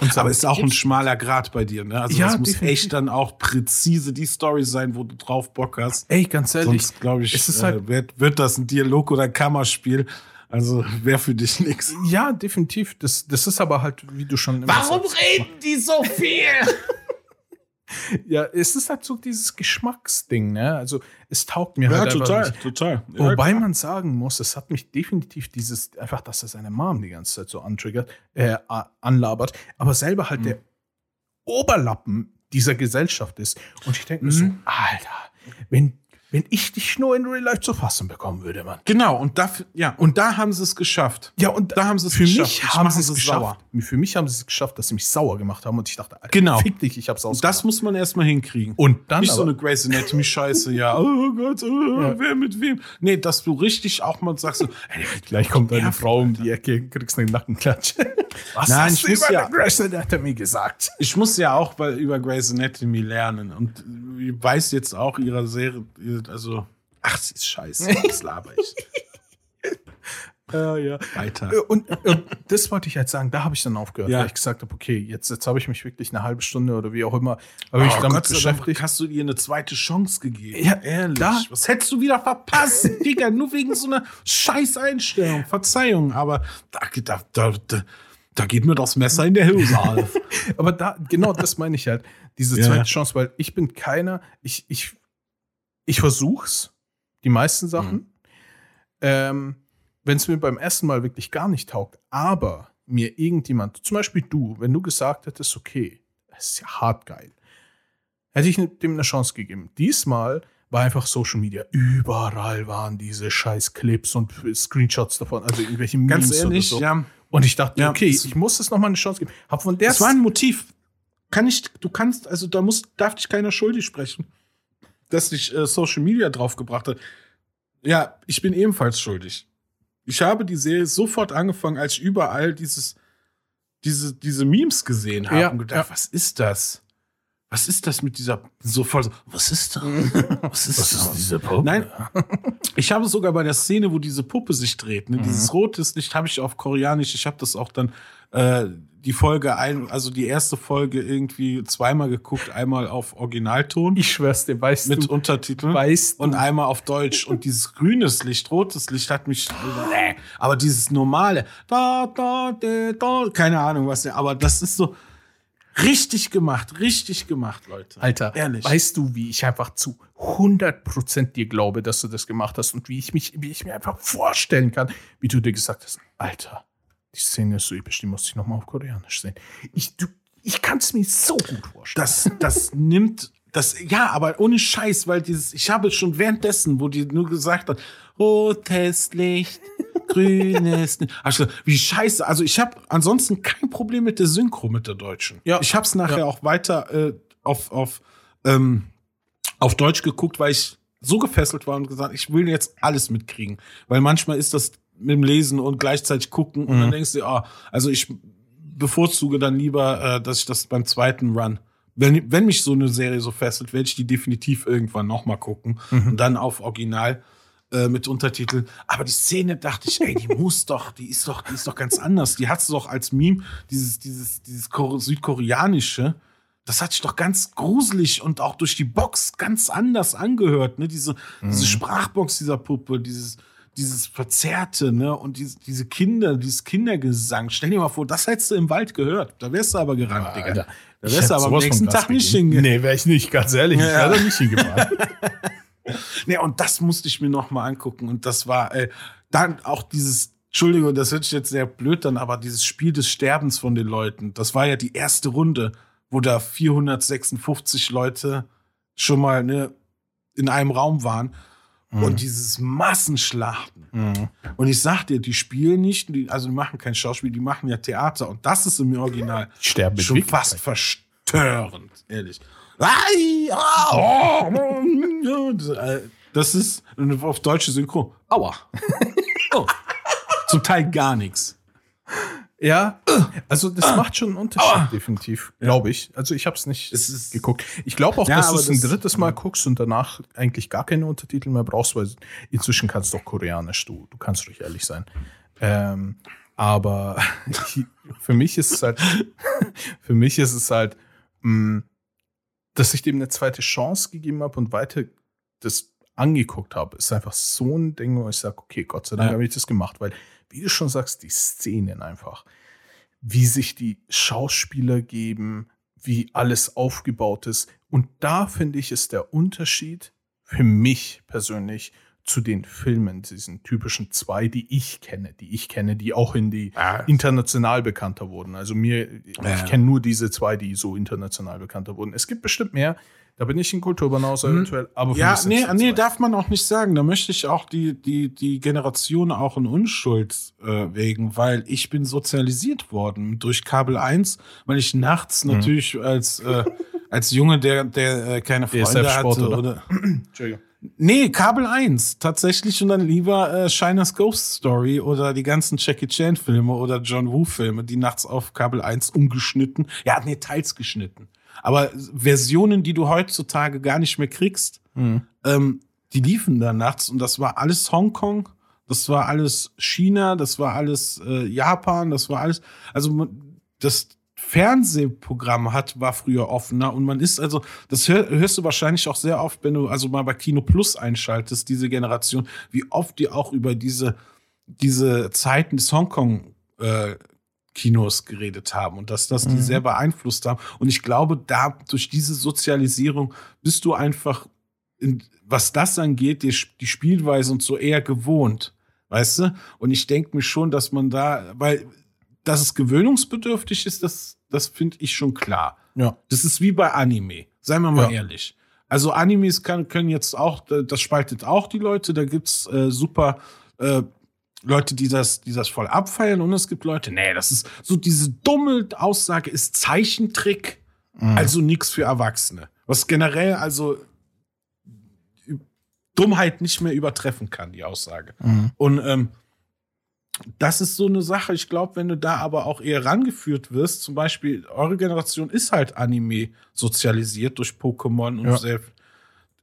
Und Aber sage, es ist auch ein schmaler Grad bei dir, ne? Also Ja, das muss definitiv. echt dann auch präzise die Story sein, wo du drauf Bock hast. Ey, ganz ehrlich, Sonst, glaube ich, es ist äh, halt- wird, wird das ein Dialog oder ein Kammerspiel. Also wäre für dich nichts. ja, definitiv. Das, das ist aber halt, wie du schon immer sagst. reden die so viel? Ja, es ist halt so dieses Geschmacksding, ne? Also, es taugt mir Ja, halt total, nicht. total. Ja, Wobei man sagen muss, es hat mich definitiv dieses, einfach, dass er seine Mom die ganze Zeit so antriggert, äh, anlabert, aber selber Mhm. halt der Oberlappen dieser Gesellschaft ist. Und ich denke mir so, Mhm. Alter, wenn, wenn ich dich nur in Real Life zu fassen bekommen würde, Mann. Genau, und dafür, ja, und da haben sie es geschafft. Ja, und Da haben sie es für geschafft. mich Ich haben sie es geschafft. sauer. Für mich haben sie es geschafft, dass sie mich sauer gemacht haben und ich dachte, Alter, Genau. fick dich, ich hab's ausgemacht. das muss man erstmal hinkriegen. und dann Nicht so eine Grey's Anatomy Scheiße, ja. Oh Gott, oh, Ja. wer mit wem? Nee, dass du richtig auch mal sagst, so, ey, gleich kommt eine nervig, Frau um die Ecke, kriegst eine Nackenklatsch. Was Nein, hast ich du muss über ja- Grey's Anatomy gesagt? ich muss ja auch über Grey's Anatomy lernen und ich weiß jetzt auch ihrer Serie, also, ach, sie ist scheiße, das laber ich. Ja, ja. Weiter. Äh, Und, und das wollte ich halt sagen, da habe ich dann aufgehört, Ja. weil ich gesagt habe, okay, jetzt, jetzt habe ich mich wirklich eine halbe Stunde oder wie auch immer, habe ich Oh, damit Gott beschäftigt. hast du ihr eine zweite Chance gegeben. Ja, ehrlich. da- Was hättest du wieder verpasst, Digga? Nur wegen so einer scheiß Einstellung. Verzeihung, aber da, da, da, da, da geht mir das Messer in der Hose auf. Aber da, genau das meine ich halt, diese Ja. zweite Chance, weil ich bin keiner, ich, ich, ich versuch's, die meisten Sachen. Mhm. Ähm, Wenn es mir beim ersten Mal wirklich gar nicht taugt, aber mir irgendjemand, zum Beispiel du, wenn du gesagt hättest, okay, das ist ja hart geil, hätte ich dem eine Chance gegeben. Diesmal war einfach Social Media. Überall waren diese scheiß Clips und Screenshots davon, also irgendwelche Ganz ehrlich, oder so. ja. Und ich dachte, Ja, okay, es- ich muss es nochmal eine Chance geben. Hab von der Das war ein Motiv. Kann ich, du kannst, also da muss, darf dich keiner schuldig sprechen, dass dich äh, Social Media draufgebracht hat. Ja, ich bin ebenfalls schuldig. Ich habe die Serie sofort angefangen, als ich überall dieses, diese, diese Memes gesehen habe Ja, und gedacht, ja. was ist das? Was ist das mit dieser, so voll so, was ist das? Was ist das? Puppe? Nein, ich habe sogar bei der Szene, wo diese Puppe sich dreht, ne, Mhm. dieses rotes Licht habe ich auf Koreanisch. Ich habe das auch dann äh, die Folge ein, also die erste Folge irgendwie zweimal geguckt, einmal auf Originalton Ich schwör's dir, weißt mit du, Untertiteln weißt und du, einmal auf Deutsch. Und dieses grünes Licht, rotes Licht hat mich, äh, aber dieses normale, da, da, da, da, keine Ahnung was, der- aber das ist so richtig gemacht, richtig gemacht, Leute. Alter, ehrlich. weißt du, wie ich einfach zu 100% dir glaube, dass du das gemacht hast und wie ich mich, wie ich mir einfach vorstellen kann, wie du dir gesagt hast, Alter, die Szene ist so episch, die muss ich nochmal auf Koreanisch sehen. Ich, du, ich kann es mir so gut vorstellen. das, das nimmt, das, ja, aber ohne Scheiß, weil dieses, ich habe schon währenddessen, wo die nur gesagt hat, rotes Licht, grünes Licht, gedacht, wie scheiße, also ich habe ansonsten kein Problem mit der Synchro, mit der deutschen. Ja. Ich habe es nachher Ja. auch weiter äh, auf, auf, ähm, auf Deutsch geguckt, weil ich so gefesselt war und gesagt, ich will jetzt alles mitkriegen. Weil manchmal ist das mit dem Lesen und gleichzeitig gucken und dann denkst du, ah, also ich bevorzuge dann lieber, äh, dass ich das beim zweiten Run, wenn, wenn mich so eine Serie so fesselt, werde ich die definitiv irgendwann nochmal gucken und dann auf Original äh, mit Untertiteln. Aber die Szene dachte ich, ey, die muss doch, die ist doch, die ist doch ganz anders. Die hat doch als Meme dieses, dieses, dieses Kor- südkoreanische. Das hat sich doch ganz gruselig und auch durch die Box ganz anders angehört, ne? Diese, diese Sprachbox dieser Puppe, dieses, dieses Verzerrte, ne? Und diese, diese Kinder, dieses Kindergesang. Stell dir mal vor, das hättest du im Wald gehört. Da wärst du aber gerannt, Digga. Alter, Da ich wärst du aber am nächsten Tag nicht hingegangen. Nee, wäre ich nicht, ganz ehrlich. Ich Ja. wäre da nicht hingefahren. Nee, und das musste ich mir noch mal angucken. Und das war äh, dann auch dieses, Entschuldigung, das hört sich jetzt sehr blöd dann, aber dieses Spiel des Sterbens von den Leuten, das war ja die erste Runde, wo da 456 Leute schon mal ne, in einem Raum waren. Und dieses Massenschlachten. Mhm. Und ich sag dir, die spielen nicht, die, also die machen kein Schauspiel, die machen ja Theater. Und das ist im Original sterben schon fast verstörend, ehrlich. Ah, oh, äh, Das ist auf deutsche Synchro. Aua. Oh. Zum Teil gar nichts. Ja, also das macht schon einen Unterschied, definitiv, glaube ich. Also ich habe es nicht ist- geguckt. Ich glaube auch, Ja, dass du es ein drittes Mal guckst und danach eigentlich gar keine Untertitel mehr brauchst, weil inzwischen kannst du doch Koreanisch, du, du kannst ruhig ehrlich sein. Ähm, aber für mich ist es halt, für mich ist es halt, mh, dass ich dem eine zweite Chance gegeben habe und weiter das angeguckt habe, ist einfach so ein Ding, wo ich sage, okay, Gott sei Dank Ja. habe ich das gemacht, weil, wie du schon sagst, die Szenen einfach, wie sich die Schauspieler geben, wie alles aufgebaut ist. Und da finde ich, ist der Unterschied für mich persönlich zu den Filmen, diesen typischen zwei, die ich kenne, die ich kenne, die auch in die Ja. international bekannter wurden. Also mir, Ja. ich kenne nur diese zwei, die so international bekannter wurden. Es gibt bestimmt mehr. Da bin ich in Kulturbanause eventuell, aber für Ja, nee, nee, zwei. darf man auch nicht sagen. Da möchte ich auch die, die, die Generation auch in Unschuld äh, wegen, weil ich bin sozialisiert worden durch Kabel 1, weil ich nachts Mhm. natürlich als, äh, als Junge, der, der äh, keine Freunde hatte oder? oder Entschuldigung. Nee, Kabel 1 tatsächlich und dann lieber äh, Shiner's Ghost Story oder die ganzen Jackie Chan Filme oder John Woo Filme, die nachts auf Kabel 1 umgeschnitten. Ja, nee, teils geschnitten. Aber Versionen, die du heutzutage gar nicht mehr kriegst, Mhm. ähm, die liefen da nachts und das war alles Hongkong, das war alles China, das war alles äh, Japan, das war alles, also das Fernsehprogramm hat, war früher offener und man ist also, das hör, hörst du wahrscheinlich auch sehr oft, wenn du also mal bei Kino Plus einschaltest, diese Generation, wie oft die auch über diese, diese Zeiten des Hongkong äh, Kinos geredet haben und dass das die Mhm. sehr beeinflusst haben. Und ich glaube, da durch diese Sozialisierung bist du einfach, in, was das angeht, die, die Spielweise und so eher gewohnt, weißt du? Und ich denke mir schon, dass man da, weil dass es gewöhnungsbedürftig ist, das, das finde ich schon klar. Ja. Das ist wie bei Anime. Seien wir mal Ja. ehrlich. Also Animes kann, können jetzt auch, das spaltet auch die Leute. Da gibt's äh, super äh, Leute, die das, die das voll abfeiern und es gibt Leute, nee, das ist so diese dumme Aussage ist Zeichentrick, also nichts für Erwachsene. Was generell also Dummheit nicht mehr übertreffen kann, die Aussage. Mhm. Und ähm, das ist so eine Sache. Ich glaube, wenn du da aber auch eher rangeführt wirst, zum Beispiel, eure Generation ist halt Anime sozialisiert durch Pokémon und Ja.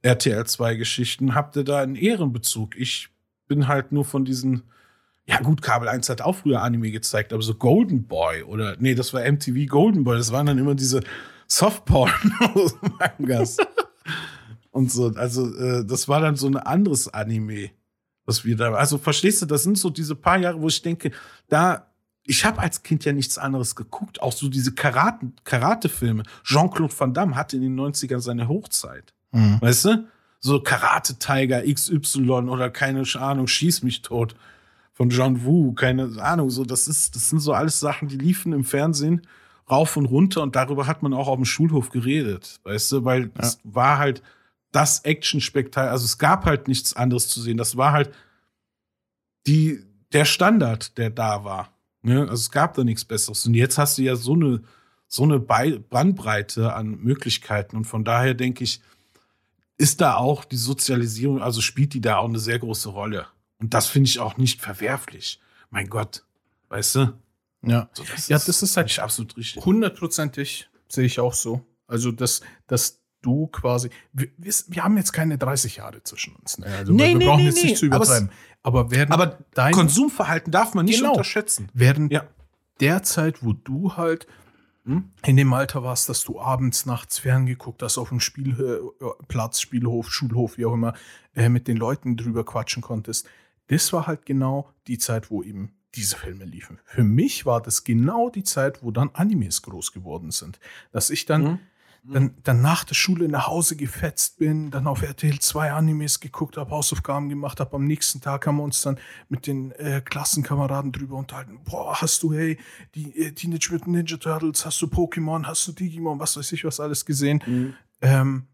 RTL 2 Geschichten, habt ihr da einen Ehrenbezug? Ich bin halt nur von diesen, ja gut, Kabel 1 hat auch früher Anime gezeigt, aber so Golden Boy oder, nee, das war MTV Golden Boy, das waren dann immer diese Softporn-Mangas. und so, also äh, das war dann so ein anderes Anime was wir da, also verstehst du, das sind so diese paar Jahre, wo ich denke, da, ich habe als Kind ja nichts anderes geguckt, auch so diese Karate, Karate-Filme. Jean-Claude Van Damme hatte in den 90ern seine Hochzeit, Mhm. weißt du? So Karate Tiger XY oder keine Ahnung, Schieß mich tot von John Woo, keine Ahnung, so, das ist, das sind so alles Sachen, die liefen im Fernsehen rauf und runter und darüber hat man auch auf dem Schulhof geredet, weißt du, weil es war halt das Action-Spektakel, also es gab halt nichts anderes zu sehen. Das war halt die, der Standard, der da war. Ne? Also es gab da nichts Besseres. Und jetzt hast du ja so eine, so eine Bandbreite an Möglichkeiten. Und von daher denke ich, ist da auch die Sozialisierung, also spielt die da auch eine sehr große Rolle. Und das finde ich auch nicht verwerflich. Mein Gott, weißt du? Ja. So, das Ja, das ist halt- absolut richtig. Hundertprozentig sehe ich auch so. Also, dass, dass du quasi. Wir, wir, wir haben jetzt keine 30 Jahre zwischen uns. Ne? Also, Nee, wir nee, brauchen nee, jetzt nicht zu Aber übertreiben. Aber, während Aber dein, Konsumverhalten darf man nicht Genau. unterschätzen. während Ja. der Zeit, wo du halt Hm? in dem Alter warst, dass du abends, nachts ferngeguckt hast, auf dem Spielplatz, Spielhof, Schulhof, wie auch immer, äh, mit den Leuten drüber quatschen konntest. Das war halt genau die Zeit, wo eben diese Filme liefen. Für mich war das genau die Zeit, wo dann Animes groß geworden sind. Dass ich dann, Mhm. Dann, dann nach der Schule nach Hause gefetzt bin, dann auf RTL 2 Animes geguckt habe, Hausaufgaben gemacht habe. Am nächsten Tag haben wir uns dann mit den äh, Klassenkameraden drüber unterhalten. Boah, hast du, hey, die äh, Teenage Mutant Ninja Turtles, hast du Pokémon, hast du Digimon, was weiß ich, was alles gesehen. Mhm. Ähm,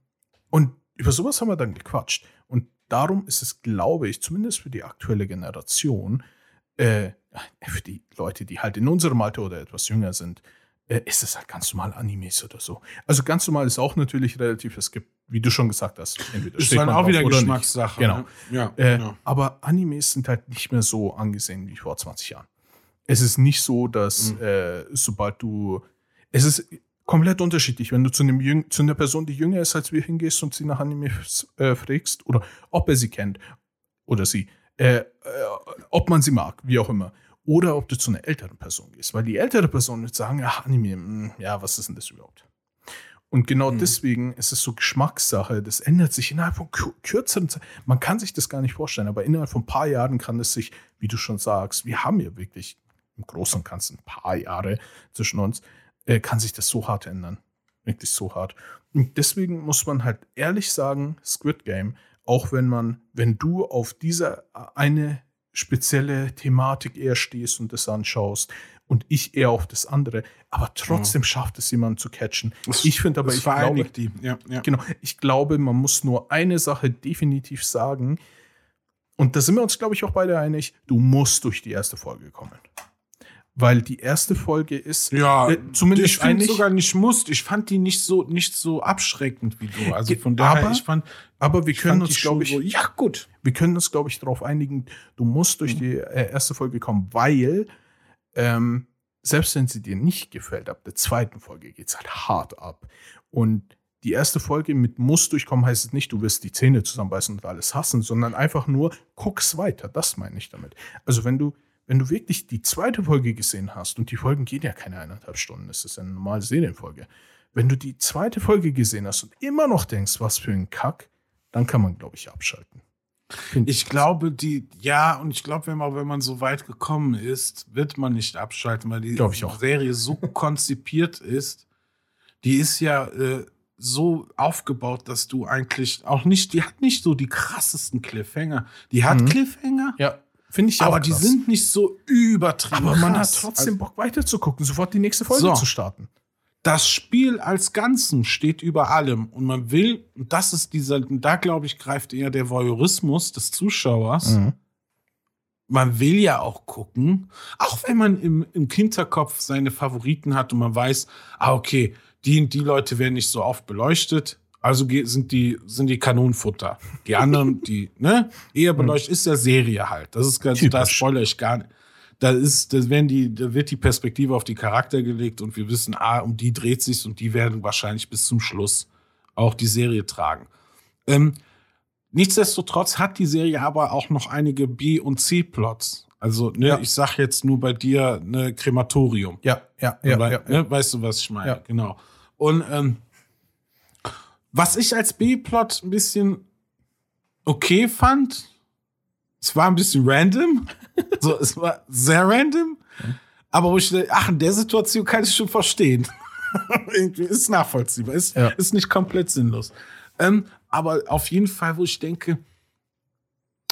und über sowas haben wir dann gequatscht. Und darum ist es, glaube ich, zumindest für die aktuelle Generation, äh, für die Leute, die halt in unserem Alter oder etwas jünger sind, ist es halt ganz normal Animes oder so. Also ganz normal ist auch natürlich relativ, es gibt, wie du schon gesagt hast, entweder Ist dann man auch wieder. Geschmackssache. Genau. ne? Ja, Äh, genau. Aber Animes sind halt nicht mehr so angesehen wie vor 20 Jahren. Es ist nicht so, dass Mhm. äh, sobald du. Es ist komplett unterschiedlich, wenn du zu, einem Jüng zu einer Person, die jünger ist als wir, hingehst und sie nach Animes äh, fragst oder ob er sie kennt oder sie, äh, äh, ob man sie mag, wie auch immer. Oder ob du zu einer älteren Person gehst. Weil die ältere Person wird sagen, ach, Anime, mh, ja, was ist denn das überhaupt? Und genau Mhm. deswegen ist es so Geschmackssache. Das ändert sich innerhalb von kür- kürzeren Zeit. Man kann sich das gar nicht vorstellen, aber innerhalb von ein paar Jahren kann es sich, wie du schon sagst, wir haben ja wirklich im Großen und Ganzen ein paar Jahre zwischen uns, äh, kann sich das so hart ändern. Wirklich so hart. Und deswegen muss man halt ehrlich sagen, Squid Game, auch wenn man, wenn du auf diese eine spezielle Thematik eher stehst und das anschaust und ich eher auf das andere, aber trotzdem schafft es jemand zu catchen. Ich finde aber, Das ich glaube, die. Ja, ja. Genau. Ich glaube, man muss nur eine Sache definitiv sagen. Und da sind wir uns, glaube ich, auch beide einig. Du musst durch die erste Folge kommen. Weil die erste Folge ist Ja, äh, zumindest ich finde sogar nicht musst. Ich fand die nicht so nicht so abschreckend wie du. Also von daher, aber ich fand, aber wir können uns, glaube ich, so, ja gut. wir können uns, glaube ich, darauf einigen, du musst durch die äh, erste Folge kommen, weil ähm, selbst wenn sie dir nicht gefällt, ab der zweiten Folge geht es halt hart ab. Und die erste Folge mit muss durchkommen heißt es nicht, du wirst die Zähne zusammenbeißen und alles hassen, sondern einfach nur guck's weiter. Das meine ich damit. Also wenn du, wenn du wirklich die zweite Folge gesehen hast und die Folgen gehen ja keine eineinhalb Stunden, das ist eine normale Serienfolge. Wenn du die zweite Folge gesehen hast und immer noch denkst, was für ein Kack, dann kann man, glaube ich, abschalten. Find Ich glaube, die, ja, und ich glaube, wenn man, wenn man so weit gekommen ist, wird man nicht abschalten, weil die Glaub ich auch. Serie so konzipiert ist. Die ist ja äh, so aufgebaut, dass du eigentlich auch nicht, die hat nicht so die krassesten Cliffhanger. Die hat Mhm. Cliffhanger, Ja, Finde ich ja aber die sind nicht so übertrieben. Aber man hat krass. trotzdem Bock weiterzugucken, sofort die nächste Folge So. zu starten. das Spiel als Ganzen steht über allem und man will, und das ist dieser, da glaube ich, greift eher der Voyeurismus des Zuschauers. Man will ja auch gucken, auch wenn man im, im Hinterkopf seine Favoriten hat und man weiß, ah, okay, die und die Leute werden nicht so oft beleuchtet, also sind die, sind die Kanonenfutter. Die anderen, die, ne, eher beleuchtet, ist ja Serie halt. Das ist ganz, da spoilere ich gar nicht. Da ist, da werden die, da wird die Perspektive auf die Charakter gelegt und wir wissen, ah, um die dreht sich's und die werden wahrscheinlich bis zum Schluss auch die Serie tragen. Ähm, nichtsdestotrotz hat die Serie aber auch noch einige B- und C-Plots. Also, ne, Ja. ich sag jetzt nur bei dir, ne, Krematorium. Ja, ja, ja, Wei- ja, ja. Ne, weißt du, was ich meine? Ja. Genau. Und ähm, was ich als B-Plot ein bisschen okay fand, es war ein bisschen random. so, es war sehr random. Aber wo ich, dachte, ach, in der Situation kann ich schon verstehen. Irgendwie ist nachvollziehbar. Ist, Ja. ist nicht komplett sinnlos. Ähm, aber auf jeden Fall, wo ich denke,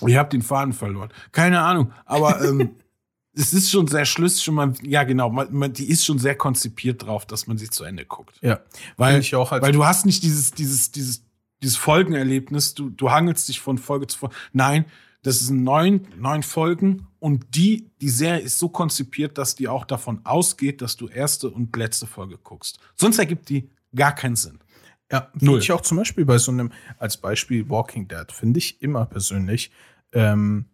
ich habe den Faden verloren. Keine Ahnung. Aber ähm, es ist schon sehr schlüssig und man, ja genau, man, man, die ist schon sehr konzipiert drauf, dass man sie zu Ende guckt. ja. Weil, ich auch als- weil du hast nicht dieses, dieses, dieses, dieses Folgenerlebnis, du, du hangelst dich von Folge zu Folge. Nein, das sind neun, neun Folgen und die, die Serie ist so konzipiert, dass die auch davon ausgeht, dass du erste und letzte Folge guckst. Sonst ergibt die gar keinen Sinn. Ja, finde ich auch zum Beispiel bei so einem, als Beispiel Walking Dead, finde ich immer persönlich, ähm,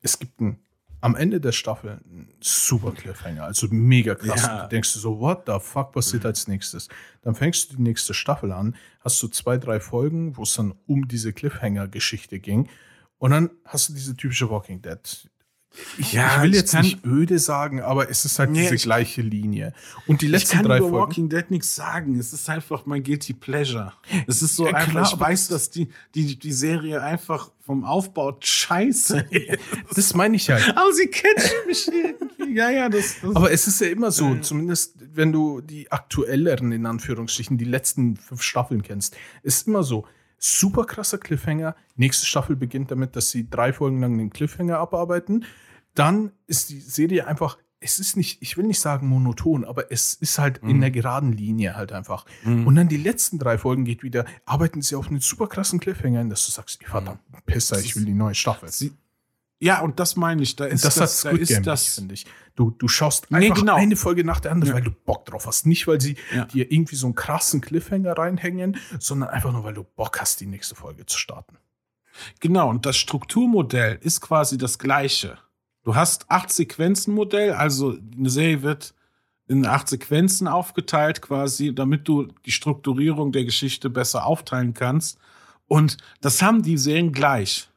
es gibt ein, am Ende der Staffel einen super Cliffhanger, also mega krass. Ja. Du denkst dir so, what the fuck passiert als nächstes? Dann fängst du die nächste Staffel an, hast du zwei, drei Folgen, wo es dann um diese Cliffhanger-Geschichte ging. Und dann hast du diese typische Walking Dead. Ich, Ja, ich will ich jetzt kann- nicht öde sagen, aber es ist halt Nee, diese ich- gleiche Linie. Und die Ich letzten kann drei über Folgen. Walking Dead nichts sagen. Es ist einfach mein Guilty Pleasure. Es ist so Ja, einfach, klar, ich weiß, dass die, die, die Serie einfach vom Aufbau scheiße ist. Das meine ich halt. Aber sie catchen mich irgendwie. Ja, ja, das, das Aber es ist ja immer so, zumindest wenn du die aktuelleren, in Anführungsstrichen, die letzten fünf Staffeln kennst, ist immer so, super krasser Cliffhanger. Nächste Staffel beginnt damit, dass sie drei Folgen lang den Cliffhanger abarbeiten. Dann ist die Serie einfach, es ist nicht, ich will nicht sagen monoton, aber es ist halt Mhm. in der geraden Linie halt einfach. Und dann die letzten drei Folgen geht wieder, arbeiten sie auf einen super krassen Cliffhanger, dass du sagst, verdammt, Pisser, ich will die neue Staffel. Mhm. sie, ja, und das meine ich. Da ist das, das, da ist das, finde ich. Du, du schaust Nee, einfach genau. eine Folge nach der anderen, Ja. weil du Bock drauf hast. Nicht, weil sie Ja. dir irgendwie so einen krassen Cliffhanger reinhängen, sondern einfach nur, weil du Bock hast, die nächste Folge zu starten. Genau, und das Strukturmodell ist quasi das gleiche. Du hast acht Sequenzen-Modell, also eine Serie wird in acht Sequenzen aufgeteilt, quasi, damit du die Strukturierung der Geschichte besser aufteilen kannst. Und das haben die Serien gleich.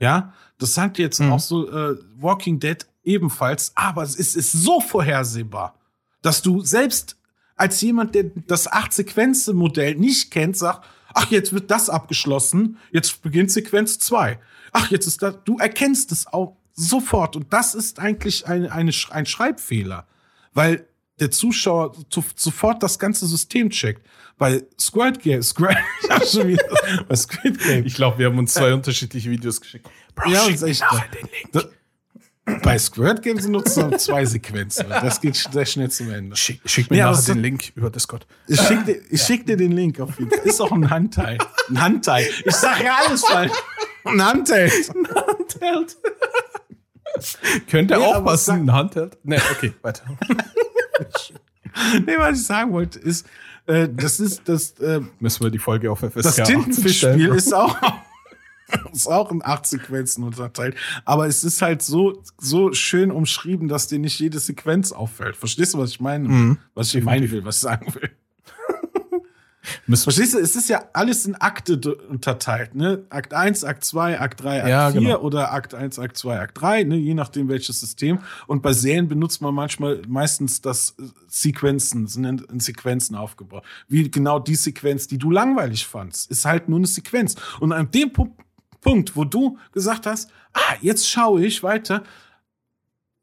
Ja, das hat jetzt Mhm. auch so äh, Walking Dead ebenfalls, aber es ist, ist so vorhersehbar, dass du selbst als jemand, der das Acht-Sequenzen-Modell nicht kennt, sagt, ach, jetzt wird das abgeschlossen, jetzt beginnt Sequenz 2. Ach, jetzt ist das, du erkennst es auch sofort. Und das ist eigentlich eine, eine, ein Schreibfehler, weil der Zuschauer zu, sofort das ganze System checkt. Bei Squid Game, Squid, ich hab schon wieder, bei Squid Game, Ich glaube, wir haben uns zwei unterschiedliche Videos geschickt. Bro, Ja, schick echt den Link. Da- Bei Squirt Games nutzen wir zwei Sequenzen. Das geht sehr schnell zum Ende. Schick, schick mir Ja, aber nachher den Link über Discord. Ich schick dir, ich schick dir den Link auf jeden Fall. Ist auch ein Handteil. Ein Handteil. Ich sag ja alles falsch. Ein Handteil. Handheld. Könnte Ja, auch passen, ein Handheld. Nee, okay, weiter. Nee, was ich sagen wollte, ist, äh, das ist das, äh, Müssen wir die Folge auf FSK das 18 stellen, Tintenfischspiel ist auch, ist auch in acht Sequenzen unterteilt. Aber es ist halt so, so schön umschrieben, dass dir nicht jede Sequenz auffällt. Verstehst du, was ich meine? Mhm. Was ich meinen will, was ich sagen will. Müssen Verstehst du, es ist ja alles in Akte unterteilt, ne? Akt 1, Akt 2, Akt 3, Akt Ja, 4 genau. oder Akt 1, Akt 2, Akt 3, ne? Je nachdem welches System. Und bei Serien benutzt man manchmal meistens das äh, Sequenzen, sind in, Sequenzen aufgebaut. Wie genau die Sequenz, die du langweilig fandst, ist halt nur eine Sequenz. Und an dem Pu Punkt, wo du gesagt hast, ah, jetzt schaue ich weiter,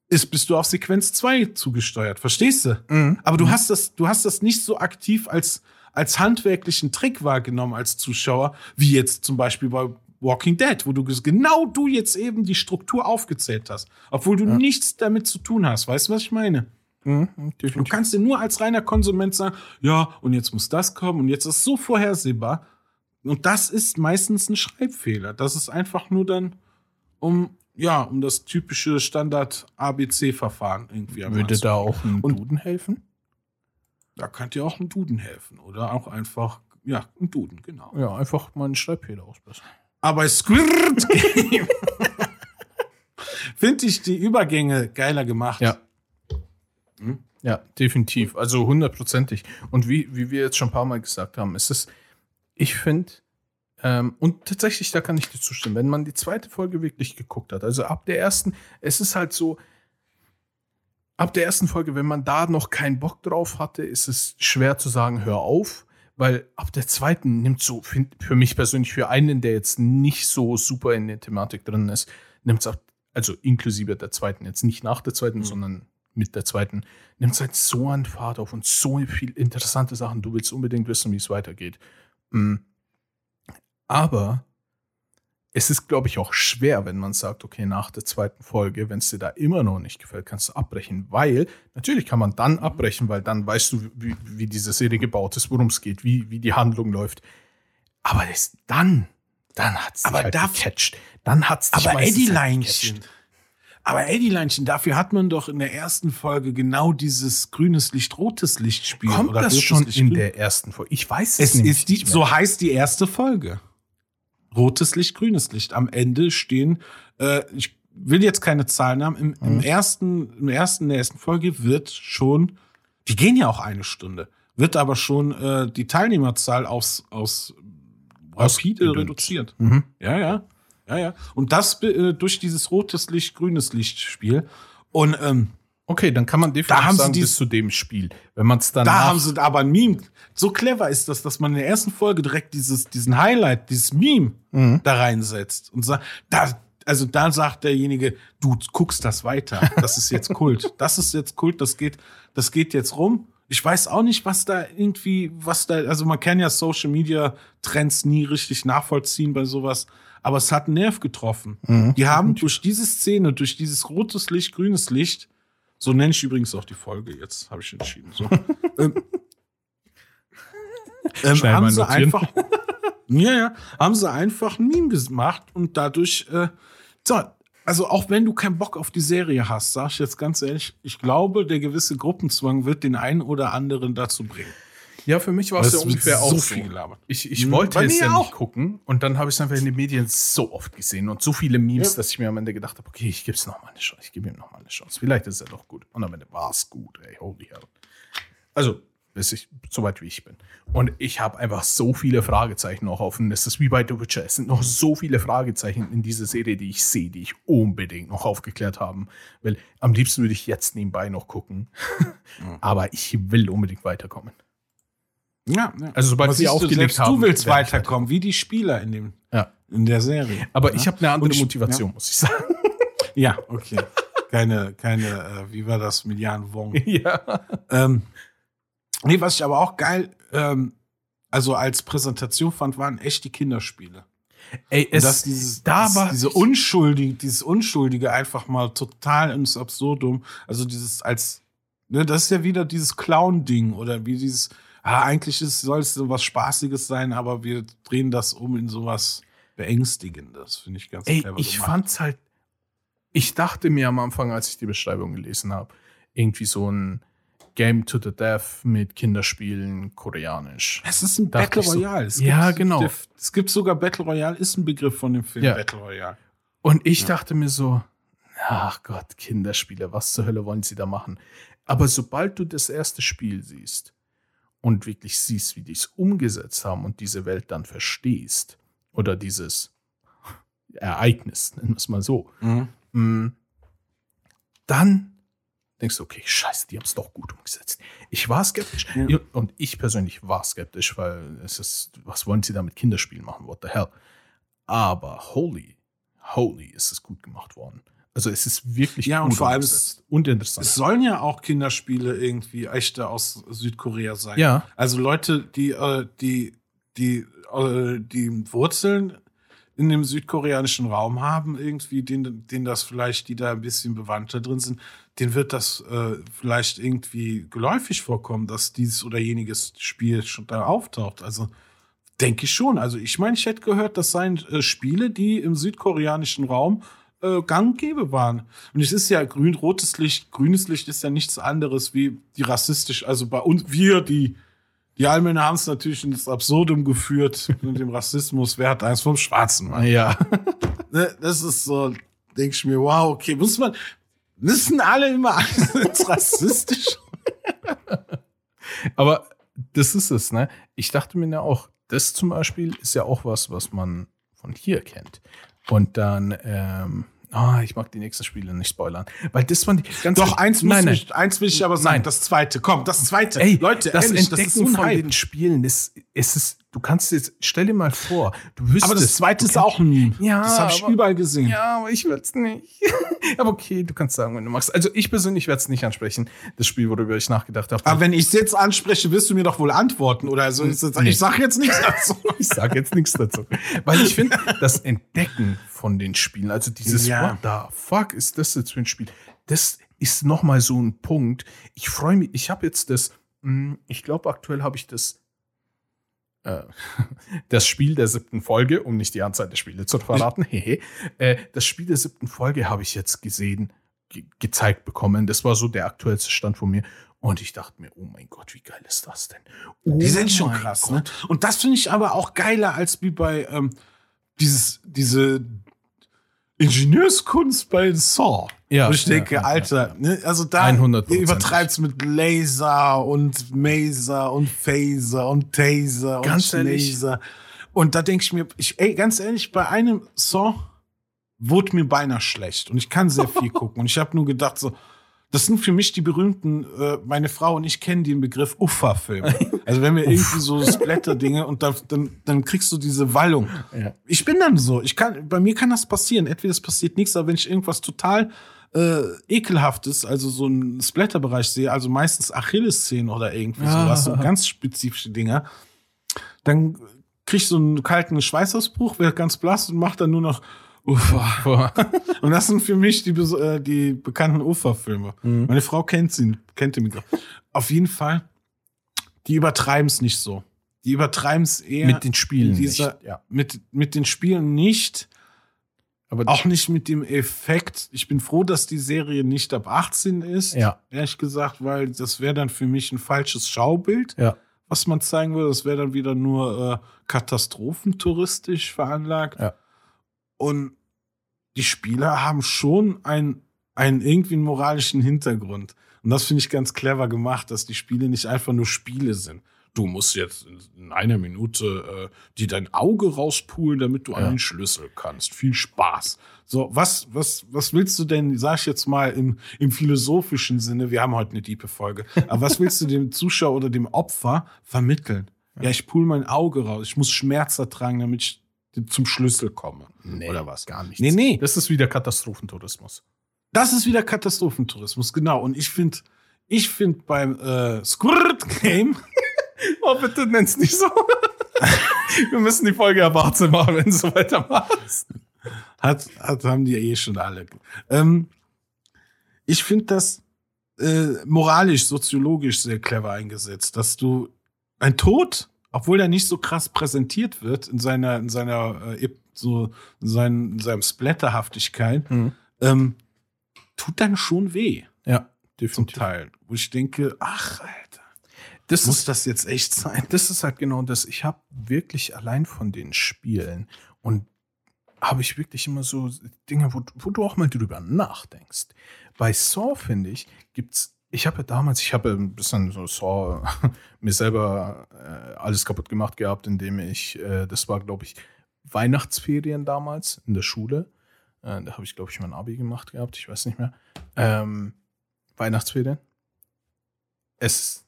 ist, bist du auf Sequenz 2 zugesteuert. Verstehst du? Mhm. Aber du hast das, du hast das nicht so aktiv als, als handwerklichen Trick wahrgenommen als Zuschauer, wie jetzt zum Beispiel bei Walking Dead, wo du genau du jetzt eben die Struktur aufgezählt hast, obwohl du Ja. nichts damit zu tun hast. Weißt du, was ich meine? Mhm, Du kannst dir nur als reiner Konsument sagen, ja, und jetzt muss das kommen und jetzt ist es so vorhersehbar. Und das ist meistens ein Schreibfehler. Das ist einfach nur dann um, ja, um das typische Standard-ABC-Verfahren irgendwie. am Würde Anfang. da auch ein Duden helfen? Da könnte ja auch ein Duden helfen. Oder auch einfach, ja, ein Duden, genau. Ja, einfach mal einen Schreibfehler ausbessern. Aber Squirt Game finde ich die Übergänge geiler gemacht. Ja. Hm? Ja, definitiv. Also hundertprozentig. Und wie, wie wir jetzt schon ein paar Mal gesagt haben, ist es, ich finde, ähm, und tatsächlich, da kann ich dir zustimmen, wenn man die zweite Folge wirklich geguckt hat, also ab der ersten, es ist halt so, ab der ersten Folge, wenn man da noch keinen Bock drauf hatte, ist es schwer zu sagen, hör auf, weil ab der zweiten nimmt so, für mich persönlich, für einen, der jetzt nicht so super in der Thematik drin ist, nimmt es also inklusive der zweiten, jetzt nicht nach der zweiten, Mhm. sondern mit der zweiten, nimmt es halt so an Fahrt auf und so viel interessante Sachen. Du willst unbedingt wissen, wie es weitergeht. Mm. Aber es ist, glaube ich, auch schwer, wenn man sagt, okay, nach der zweiten Folge, wenn es dir da immer noch nicht gefällt, kannst du abbrechen, weil natürlich kann man dann abbrechen, weil dann weißt du, wie, wie diese Serie gebaut ist, worum es geht, wie, wie die Handlung läuft. Aber das, dann, dann hat es Aber halt darf- gecatcht. Dann hat es Aber Eddie Leinchen. Aber Eddie Leinchen, dafür hat man doch in der ersten Folge genau dieses grünes Licht, rotes Licht Spiel. Kommt das schon Licht, in grün- der ersten Folge? Ich weiß Es nämlich ist die, nicht so heißt die erste Folge. Rotes Licht, grünes Licht. Am Ende stehen, äh, ich will jetzt keine Zahlen haben, im, im Mhm. ersten, im ersten, in der ersten Folge wird schon, die gehen ja auch eine Stunde, wird aber schon äh, die Teilnehmerzahl aufs, aus rapide reduziert. Mhm. Ja, ja. Ja, ja. Und das äh, durch dieses rotes Licht, grünes Licht Spiel. Und ähm, Okay, dann kann man definitiv haben sie sagen, dies- bis zu dem Spiel. Wenn man es dann da haben sie aber ein Meme. So clever ist das, dass man in der ersten Folge direkt dieses, diesen Highlight, dieses Meme Mhm. da reinsetzt und sagt, da, also da sagt derjenige, du guckst das weiter. Das ist jetzt Kult. Das ist jetzt Kult, das geht, das geht jetzt rum. Ich weiß auch nicht, was da irgendwie, was da, also man kann ja Social Media Trends nie richtig nachvollziehen bei sowas, aber es hat einen Nerv getroffen. Mhm. Die haben durch diese Szene, durch dieses rotes Licht, grünes Licht, so nenne ich übrigens auch die Folge jetzt, habe ich entschieden. So. ähm, ähm, haben sie einfach, ja, ja, haben sie einfach ein Meme gemacht und dadurch, äh, so, also auch wenn du keinen Bock auf die Serie hast, sag ich jetzt ganz ehrlich, ich glaube, der gewisse Gruppenzwang wird den einen oder anderen dazu bringen. Ja, für mich war es Es ja ungefähr so auch so. viel gelabert. Ich, ich Mhm. wollte Bei es ja auch. nicht gucken und dann habe ich es einfach in den Medien so oft gesehen und so viele Memes, Ja. dass ich mir am Ende gedacht habe, okay, ich gebe es nochmal eine Chance. Ich gebe ihm nochmal eine Chance. Vielleicht ist er doch gut. Und am Ende war es gut, ey, holy hell. Also, bis ich, so weit wie ich bin. Und ich habe einfach so viele Fragezeichen noch offen. Das ist wie bei The Witcher. Es sind noch so viele Fragezeichen in dieser Serie, die ich sehe, die ich unbedingt noch aufgeklärt haben will. Am liebsten würde ich jetzt nebenbei noch gucken. Aber ich will unbedingt weiterkommen. Ja, ja. Also sobald sie aufgelegt selbst haben, du willst weiterkommen, wie die Spieler in, dem, Ja. in der Serie. Aber ich habe eine andere ich- Motivation, muss ich sagen. Ja, okay. Keine, keine, äh, wie war das, Milliarden Wong. ja. Ähm, nee, was ich aber auch geil, ähm, also als Präsentation fand, waren echt die Kinderspiele. Ey, es, dass dieses, da dieses, war diese Unschuldige, dieses Unschuldige einfach mal total ins Absurdum. Also dieses als, ne, das ist ja wieder dieses Clown-Ding oder wie dieses, ah, eigentlich soll es so was Spaßiges sein, aber wir drehen das um in sowas Beängstigendes. Finde ich ganz Ey, clever ich gemacht. fand's halt. Ich dachte mir am Anfang, als ich die Beschreibung gelesen habe, irgendwie so ein Game to the Death mit Kinderspielen koreanisch. Es ist ein Dachte Battle so. Royale. Es Ja, genau. der- Es gibt sogar Battle Royale, ist ein Begriff von dem Film Ja. Battle Royale. Und ich Ja. dachte mir so, ach Gott, Kinderspiele, was zur Hölle wollen sie da machen? Aber sobald du das erste Spiel siehst und wirklich siehst, wie die es umgesetzt haben und diese Welt dann verstehst, oder dieses Ereignis, nennen wir es mal so, Mm. dann denkst du, okay, scheiße, die haben es doch gut umgesetzt. Ich war skeptisch. Ja. Und ich persönlich war skeptisch, weil es ist, was wollen sie da mit Kinderspielen machen? What the hell? Aber holy, holy ist es gut gemacht worden. Also es ist wirklich Ja, und vor allem und interessant. Es sollen ja auch Kinderspiele irgendwie echte aus Südkorea sein. ja, Also Leute, die, äh, die, die, äh, die Wurzeln in dem südkoreanischen Raum haben, irgendwie, denen, denen das vielleicht, die da ein bisschen bewandter drin sind, denen wird das äh, vielleicht irgendwie geläufig vorkommen, dass dieses oder jeniges Spiel schon da auftaucht. Also denke ich schon. Also ich meine, ich hätte gehört, das seien äh, Spiele, die im südkoreanischen Raum äh, gang und gäbe waren. Und es ist ja grün, rotes Licht, grünes Licht ist ja nichts anderes wie die rassistisch, also bei uns, wir, die die Allmänner haben es natürlich ins Absurdum geführt mit dem Rassismus. Wer hat eins vom Schwarzen? Mann? Ja. Ne, Das ist so, denke ich mir, wow, okay, muss man, müssen alle immer alles rassistisch? Aber das ist es, ne? Ich dachte mir ja auch, das zum Beispiel ist ja auch was, was man von hier kennt. Und dann, ähm, ah, ich mag die nächsten Spiele nicht spoilern. Weil das waren die ganz Doch, eins, nein, nein. Ich, eins will ich aber sagen, Nein. das zweite, komm, das zweite. Ey, Leute, das ehrlich, Entdecken das ist so von den Spielen, das, es ist, du kannst jetzt, stell dir mal vor, du wüsstest. Aber das zweite ist auch ein Meme. Ja, das habe ich aber- überall gesehen. Ja, aber ich will es nicht. aber okay, du kannst sagen, wenn du magst. Also ich persönlich werde es nicht ansprechen, das Spiel, worüber ich nachgedacht habe. Aber wenn ich es jetzt anspreche, wirst du mir doch wohl antworten. Oder also, ist das, Nee. ich sage jetzt nichts dazu. ich sage jetzt nichts dazu. Weil ich finde, das Entdecken von den Spielen, also dieses Ja. What the fuck ist das jetzt für ein Spiel? Das ist noch mal so ein Punkt. Ich freue mich, ich habe jetzt das, mh, ich glaube aktuell habe ich das äh, das Spiel der siebten Folge, um nicht die Anzahl der Spiele zu verraten, hehe, äh, das Spiel der siebten Folge habe ich jetzt gesehen, ge gezeigt bekommen. Das war so der aktuellste Stand von mir. Und ich dachte mir, oh mein Gott, wie geil ist das denn? Oh Die sind schon krass, ne? Und das finde ich aber auch geiler als wie bei ähm, dieses, diese Ingenieurskunst bei Saw. Ja, Wo ich ja, denke, ja, Alter, Ne? also da 100%. ihr übertreibt's mit Laser und Maser und Phaser und Taser Ganz und. Laser. Und da denke ich mir, ich, ey, ganz ehrlich, bei einem Saw wurde mir beinahe schlecht. Und ich kann sehr viel gucken. Und ich habe nur gedacht, so, das sind für mich die berühmten, äh, meine Frau und ich kennen den Begriff Uffa-Filme. Also wenn wir irgendwie so Splatter-Dinge und da, dann, dann kriegst du diese Wallung. Ja. Ich bin dann so. Ich kann, bei mir kann das passieren. Entweder es passiert nichts, aber wenn ich irgendwas total äh, ekelhaftes, also so einen Splatter-Bereich sehe, also meistens Achillessehnen oder irgendwie Ah. sowas, so ganz spezifische Dinger, dann krieg ich so einen kalten Schweißausbruch, werde ganz blass und mach dann nur noch Ufa. Und das sind für mich die, äh, die bekannten Ufa-Filme. Mhm. Meine Frau kennt sie, kennt den Begriff. Auf jeden Fall, die übertreiben es nicht so. Die übertreiben es eher mit den Spielen dieser- nicht. Ja. mit, mit den Spielen nicht, Aber auch nicht mit dem Effekt. Ich bin froh, dass die Serie nicht ab 18 ist, Ja. ehrlich gesagt, weil das wäre dann für mich ein falsches Schaubild, Ja. was man zeigen würde. Das wäre dann wieder nur äh, katastrophentouristisch veranlagt. Ja. Und die Spieler haben schon ein, einen irgendwie einen moralischen Hintergrund. Und das finde ich ganz clever gemacht, dass die Spiele nicht einfach nur Spiele sind. Du musst jetzt in einer Minute äh, dir dein Auge rauspulen, damit du Ja. an den Schlüssel kannst. Viel Spaß. So, was, was, was willst du denn, sag ich jetzt mal im, im philosophischen Sinne, wir haben heute eine diepe Folge, aber was willst du dem Zuschauer oder dem Opfer vermitteln? Ja, ich pul mein Auge raus, ich muss Schmerz ertragen, damit ich zum Schlüssel komme. Nee, Oder was? Gar nicht. Nee, nee. Das ist wieder Katastrophentourismus. Das ist wieder Katastrophentourismus, genau. Und ich finde, ich finde beim äh, Squirt Game, Oh, bitte nenn's nicht so. Wir müssen die Folge ab 18 machen, wenn du so weitermachst. hat, hat, haben die ja eh schon alle. Ähm, ich finde das äh, moralisch, soziologisch sehr clever eingesetzt, dass du ein Tod, obwohl er nicht so krass präsentiert wird in seiner, in seiner, äh, so, in, seinen, in seinem Splatterhaftigkeit, ähm, tut dann schon weh, Ja, zum definitiv. Teil. Wo ich denke, ach, Alter, Das muss ist, das jetzt echt sein? das ist halt genau das. Ich habe wirklich allein von den Spielen und habe ich wirklich immer so Dinge, wo, wo du auch mal drüber nachdenkst. Bei Saw, finde ich, gibt's ich habe ja damals, ich habe ein bisschen so Saw mir selber äh, alles kaputt gemacht gehabt, indem ich, äh, das war, glaube ich, Weihnachtsferien damals in der Schule. Äh, da habe ich, glaube ich, mein Abi gemacht gehabt, ich weiß nicht mehr. Ähm, Weihnachtsferien. Es,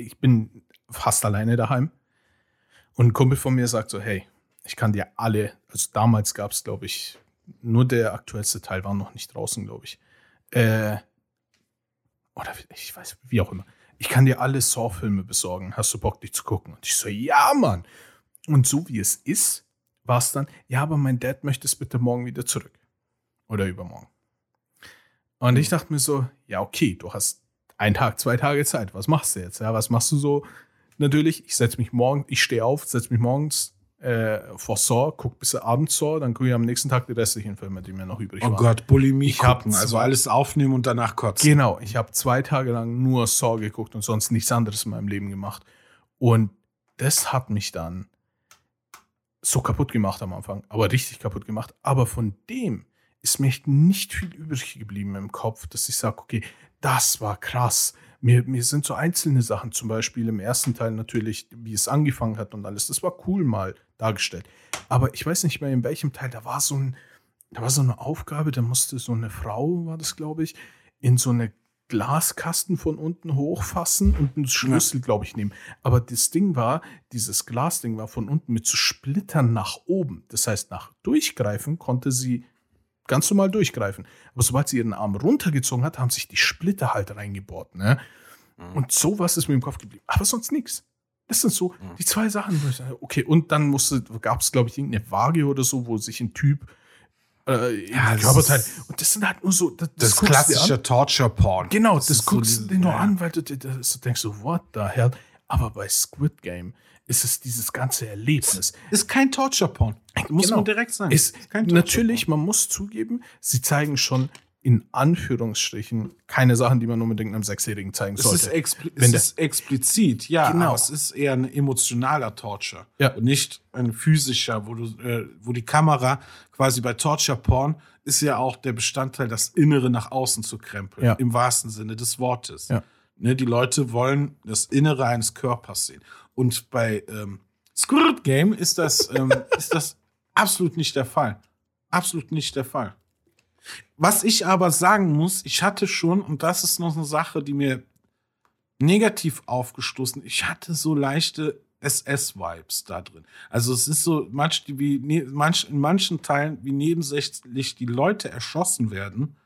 ich bin fast alleine daheim. Und ein Kumpel von mir sagt so, hey, ich kann dir alle, also damals gab es, glaube ich, nur der aktuellste Teil war noch nicht draußen, glaube ich. Äh, oder ich weiß, wie auch immer. Ich kann dir alle Saw-Filme besorgen. Hast du Bock, die zu gucken? Und ich so, ja, Mann. Und so wie es ist, war es dann, ja, aber mein Dad möchte es bitte morgen wieder zurück. Oder übermorgen. Und ich dachte mir so, ja, okay, du hast einen Tag, zwei Tage Zeit. Was machst du jetzt? Ja, was machst du so? Natürlich, ich setze mich morgen, ich stehe auf, setze mich morgens äh, vor Saw, guck bis abends Saw, dann gucke ich am nächsten Tag die restlichen Filme, die mir noch übrig Oh waren. Gott, Bulimie Ich gucken. Also alles aufnehmen und danach kotzen. Genau, ich habe zwei Tage lang nur Saw geguckt und sonst nichts anderes in meinem Leben gemacht. Und das hat mich dann so kaputt gemacht am Anfang, aber richtig kaputt gemacht. Aber von dem ist mir echt nicht viel übrig geblieben im Kopf, dass ich sage, okay, das war krass. Mir, mir sind so einzelne Sachen, zum Beispiel im ersten Teil natürlich, wie es angefangen hat und alles, das war cool mal dargestellt. Aber ich weiß nicht mehr, in welchem Teil, da war so ein, da war so eine Aufgabe, da musste so eine Frau, war das, glaube ich, in so eine Glaskasten von unten hochfassen und einen Schlüssel, glaube ich, nehmen. Aber das Ding war, dieses Glasding war von unten mit so Splittern nach oben. Das heißt, nach Durchgreifen konnte sie ganz normal durchgreifen. Aber sobald sie ihren Arm runtergezogen hat, haben sich die Splitter halt reingebohrt. Ne? Und sowas ist mir im Kopf geblieben. Aber sonst nichts. Das sind so die zwei Sachen, wo ich sage, okay, und dann musste, gab es, glaube ich, irgendeine Waage oder so, wo sich ein Typ äh, Ja, das ist- Und das sind halt nur so. Das, Das, du an. klassische Torture-Porn. Genau, das, so guckst du dir nur ja. an, weil du das so denkst, so, what the hell? Aber bei Squid Game ist es dieses ganze Erlebnis. Ist kein Torture-Porn. Muss Genau. man direkt sagen. Ist, kein natürlich, man muss zugeben, sie zeigen schon in Anführungsstrichen keine Sachen, die man unbedingt einem Sechsjährigen zeigen Es ist, sollte. Wenn es ist explizit, ja, Genau. aber es ist eher ein emotionaler Torture. Ja. Und nicht ein physischer, wo du, äh, wo die Kamera quasi bei Torture Porn ist ja auch der Bestandteil, das Innere nach außen zu krempeln. Ja. Im wahrsten Sinne des Wortes. Ja. Ne, die Leute wollen das Innere eines Körpers sehen. Und bei ähm, Squid Game ist das, ähm, ist das absolut nicht der Fall. Absolut nicht der Fall. Was ich aber sagen muss, ich hatte schon, und das ist noch eine Sache, die mir negativ aufgestoßen, ich hatte so leichte SS-Vibes da drin. Also es ist so, manch, wie, ne, manch, in manchen Teilen, wie nebensächlich die Leute erschossen werden.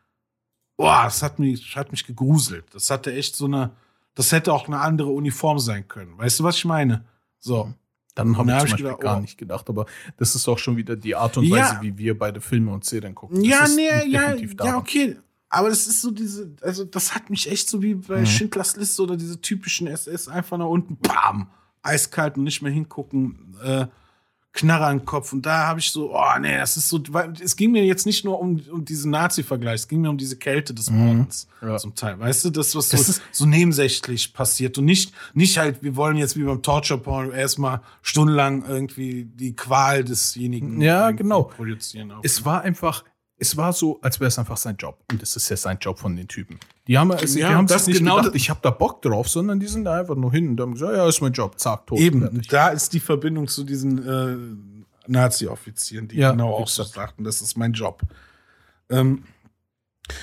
Boah, das hat mich, hat mich gegruselt. Das hatte echt so eine, das hätte auch eine andere Uniform sein können. Weißt du, was ich meine? So. Dann habe ich hab ich gedacht, gar oh. nicht gedacht, aber das ist auch schon wieder die Art und Ja. Weise, wie wir beide Filme und Serien gucken. Das Ja, nee, ja, ja, okay. Aber das ist so diese, also das hat mich echt so wie bei Mhm. Schindlers Liste oder diese typischen SS einfach nach unten, bam, eiskalt und nicht mehr hingucken, äh, Knarre an den Kopf. Und da habe ich so, oh nee, das ist so, weil es ging mir jetzt nicht nur um, um diesen Nazi-Vergleich, es ging mir um diese Kälte des Mordens Mhm. Ja. zum Teil. Weißt du, das, was Das so, so nebensächlich passiert und nicht, nicht halt, wir wollen jetzt wie beim Torture-Porn erstmal stundenlang irgendwie die Qual desjenigen Ja, genau. produzieren. Auch. Es war einfach, es war so, als wäre es einfach sein Job. Und das ist ja sein Job von den Typen. Die haben, also, Ja, die haben das nicht genau gedacht, ich habe da Bock drauf, sondern die sind da einfach nur hin und haben gesagt, ja, ist mein Job, zack, tot. Eben, fertig. da ist die Verbindung zu diesen äh, Nazi-Offizieren, die Ja, genau auch so sagten, das ist mein Job. Ähm,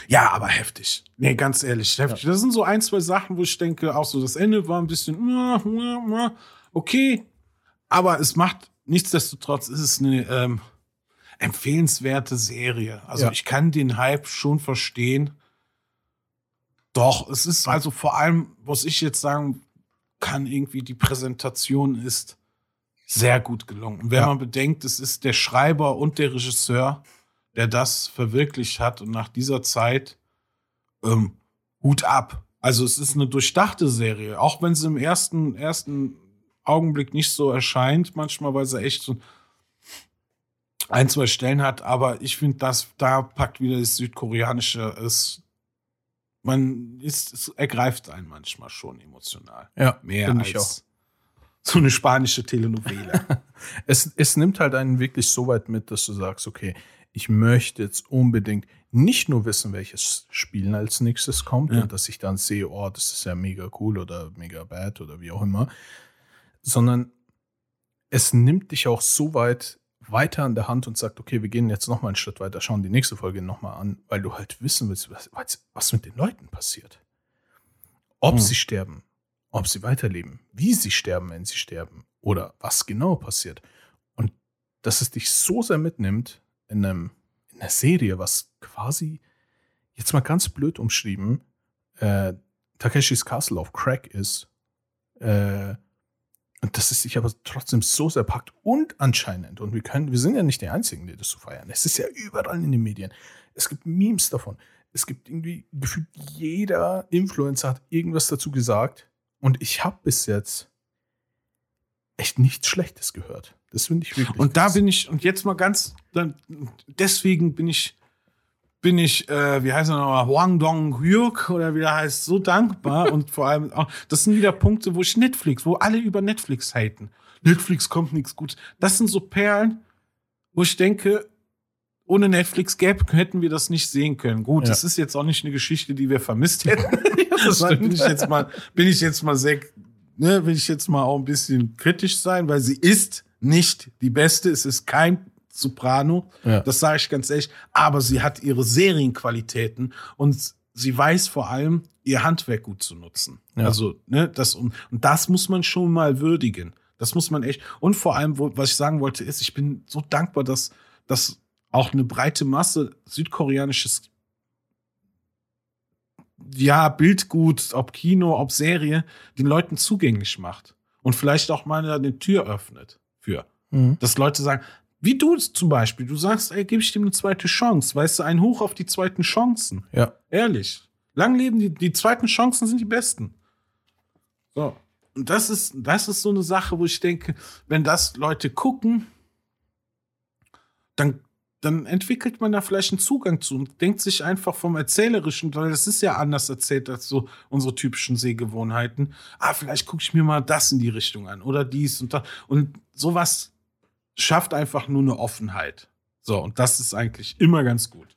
ja, aber heftig. Nee, ganz ehrlich, heftig. Das sind so ein, zwei Sachen, wo ich denke, auch so das Ende war ein bisschen äh, äh, äh, okay, aber es macht nichtsdestotrotz ist es eine ähm, empfehlenswerte Serie. Also Ja. ich kann den Hype schon verstehen. Doch, es ist also vor allem, was ich jetzt sagen kann, irgendwie die Präsentation ist sehr gut gelungen. Und wenn Ja. man bedenkt, es ist der Schreiber und der Regisseur, der das verwirklicht hat und nach dieser Zeit ähm, Hut ab. Also es ist eine durchdachte Serie, auch wenn sie im ersten, ersten Augenblick nicht so erscheint, manchmal, weil sie echt so ein, zwei Stellen hat, aber ich finde, dass da packt wieder das Südkoreanische es. Man ist, es ergreift einen manchmal schon emotional. Ja, Mehr als ich auch. so eine spanische Telenovela. Es, es nimmt halt einen wirklich so weit mit, dass du sagst, okay, ich möchte jetzt unbedingt nicht nur wissen, welches Spiel als nächstes kommt Ja. und dass ich dann sehe, oh, das ist ja mega cool oder mega bad oder wie auch immer, sondern es nimmt dich auch so weit weiter an der Hand und sagt, okay, wir gehen jetzt noch mal einen Schritt weiter, schauen die nächste Folge noch mal an, weil du halt wissen willst, was, was, mit den Leuten passiert. Ob Mhm. sie sterben, ob sie weiterleben, wie sie sterben, wenn sie sterben oder was genau passiert. Und dass es dich so sehr mitnimmt in, einem, in einer Serie, was quasi, jetzt mal ganz blöd umschrieben, äh, Takeshis Castle auf Crack ist. Äh, und dass es sich aber trotzdem so sehr packt und anscheinend, und wir können, wir sind ja nicht die Einzigen, die das so feiern. Es ist ja überall in den Medien. Es gibt Memes davon. Es gibt irgendwie gefühlt jeder Influencer hat irgendwas dazu gesagt. Und ich habe bis jetzt echt nichts Schlechtes gehört. Das finde ich wirklich. Und da bin ich, und jetzt mal ganz, dann, deswegen bin ich, bin ich, äh, wie heißt er nochmal, Huang Dong Hyuk oder wie er heißt, so dankbar und vor allem auch, das sind wieder Punkte, wo ich Netflix, wo alle über Netflix haten. Netflix kommt nichts Gutes. Das sind so Perlen, wo ich denke, ohne Netflix gäbe, hätten wir das nicht sehen können. Gut, Ja. das ist jetzt auch nicht eine Geschichte, die wir vermisst hätten. das bin ich jetzt mal, bin ich jetzt mal sehr, ne, will ich jetzt mal auch ein bisschen kritisch sein, weil sie ist nicht die beste. Es ist kein Soprano. Ja. Das sage ich ganz ehrlich. Aber sie hat ihre Serienqualitäten und sie weiß vor allem, ihr Handwerk gut zu nutzen. Ja. Also, ne, das, und, und das muss man schon mal würdigen. Das muss man echt. Und vor allem, wo, was ich sagen wollte, ist, ich bin so dankbar, dass, dass auch eine breite Masse südkoreanisches ja, Bildgut, ob Kino, ob Serie, den Leuten zugänglich macht. Und vielleicht auch mal eine Tür öffnet für. Mhm. Dass Leute sagen, wie du es zum Beispiel, du sagst, ey, gebe ich dem eine zweite Chance. Weißt du, ein Hoch auf die zweiten Chancen. Ja. Ehrlich. Lang leben, die, die zweiten Chancen sind die besten. So. Und das ist, das ist so eine Sache, wo ich denke, wenn das Leute gucken, dann, dann entwickelt man da vielleicht einen Zugang zu und denkt sich einfach vom Erzählerischen, weil das ist ja anders erzählt als so unsere typischen Sehgewohnheiten. Ah, vielleicht gucke ich mir mal das in die Richtung an oder dies und das. Und sowas schafft einfach nur eine Offenheit. So, und das ist eigentlich immer ganz gut.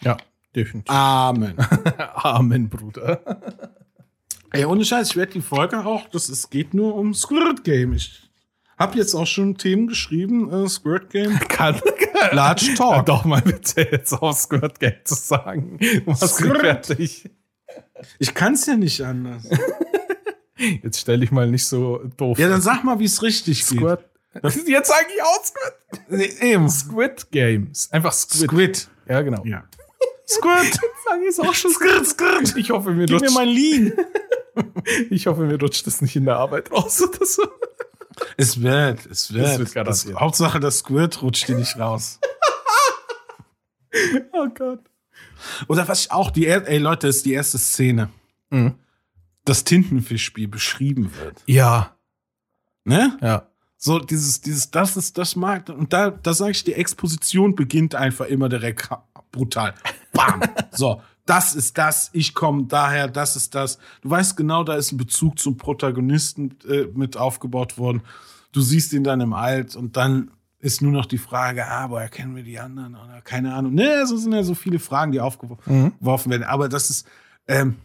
Ja, definitiv. Amen. Amen, Bruder. Ey, ohne Scheiß, ich werde die Folge auch, das, es geht nur um Squirt Game. Ich habe jetzt auch schon Themen geschrieben, äh, Squirt Game, Kann, Large Hör Talk. doch mal bitte jetzt auf Squirt Game zu sagen. Squirt. fertig. Ich kann es ja nicht anders. Jetzt stell dich mal nicht so doof. Ja, dann sag mal, wie es richtig geht. Jetzt sage ich auch Squid. Nee, Eben. Squid Games. Einfach Squid. Squid. Ja, genau. Ja. Squirt. Sag ich auch schon. Squirt, Squirt. Ich hoffe, mir Gib mir rutscht, mein Lean. ich hoffe, mir rutscht das nicht in der Arbeit raus oder so. Es wird, es wird. Es wird garantiert. Das- Hauptsache, das Squirt rutscht dir nicht raus. Oh Gott. Oder was ich auch, die, ey Leute, ist die erste Szene. Mhm. Das Tintenfischspiel beschrieben wird. Ja, Ne? ja. So, dieses, dieses, das ist, das mag, und da, da sage ich, die Exposition beginnt einfach immer direkt brutal. Bam! so, das ist das, ich komme daher, das ist das. Du weißt genau, da ist ein Bezug zum Protagonisten äh, mit aufgebaut worden. Du siehst ihn dann im Alt und dann ist nur noch die Frage, ah, woher kennen wir die anderen? Oder keine Ahnung. Ne, so sind ja so viele Fragen, die aufgeworfen werden. Aber das ist, ähm,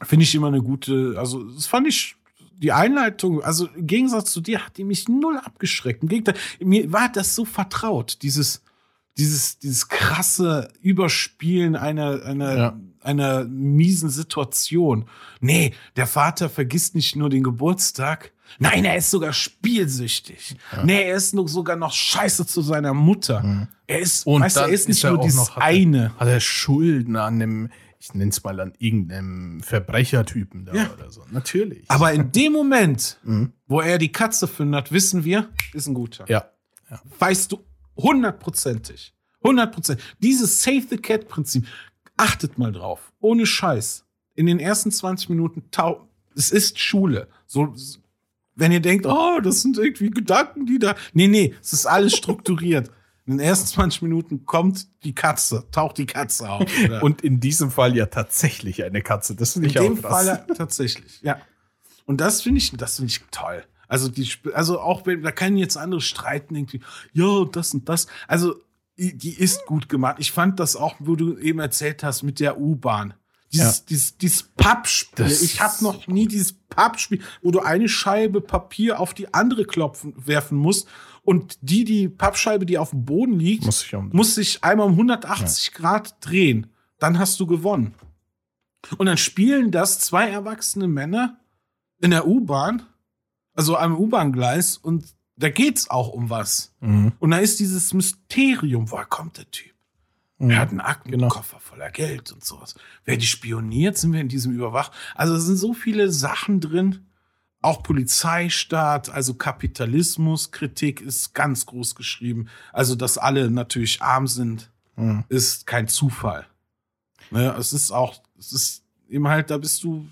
finde ich immer eine gute, also das fand ich die Einleitung, also im Gegensatz zu dir, hat die mich null abgeschreckt. Im Gegenteil, mir war das so vertraut, dieses, dieses, dieses krasse Überspielen einer, einer, Ja. einer miesen Situation. Nee, der Vater vergisst nicht nur den Geburtstag. Nein, er ist sogar spielsüchtig. Nee, er ist noch sogar noch scheiße zu seiner Mutter. Er ist, Und weißt er ist nicht er nur dieses noch- hat er- eine. Hat er Schulden an einem, ich nenne es mal an irgendeinem Verbrechertypen da Ja. oder so. Natürlich. Aber in dem Moment, Mhm. wo er die Katze findet, wissen wir, ist ein guter. ja. Weißt du hundertprozentig. Hundertprozentig. Dieses Save the Cat-Prinzip, achtet mal drauf. Ohne Scheiß. In den ersten 20 Minuten, tau es ist Schule. So, wenn ihr denkt, oh, das sind irgendwie Gedanken, die da. Nee, nee, es ist alles strukturiert. In den ersten 20 Minuten kommt die Katze, taucht die Katze auf. Oder- Und in diesem Fall ja tatsächlich eine Katze. Das finde in ich auch dem krass. Fall ja, tatsächlich, ja. Und das finde ich, das finde ich toll. Also die, also auch wenn da können jetzt andere streiten irgendwie, ja das und das. Also die, die ist gut gemacht. Ich fand das auch, wo du eben erzählt hast mit der U-Bahn. Dieses, Ja. dieses, dieses Pappspiel. Das- ich habe noch nie dieses Pappspiel, wo du eine Scheibe Papier auf die andere klopfen werfen musst und die die Pappscheibe, die auf dem Boden liegt, Muss ich um. muss sich einmal um 180 Grad drehen. Dann hast du gewonnen. Und dann spielen das zwei erwachsene Männer in der U-Bahn, also am U-Bahn-Gleis, und da geht's auch um was. Mhm. Und da ist dieses Mysterium, woher kommt der Typ? Mhm. Er hat einen Aktenkoffer voller Geld und sowas. Wer die spioniert, sind wir in diesem Überwach. Also es sind so viele Sachen drin. Auch Polizeistaat, also Kapitalismuskritik ist ganz groß geschrieben. Also, dass alle natürlich arm sind, Mhm. ist kein Zufall. Ne, es ist auch, es ist eben halt, da bist du,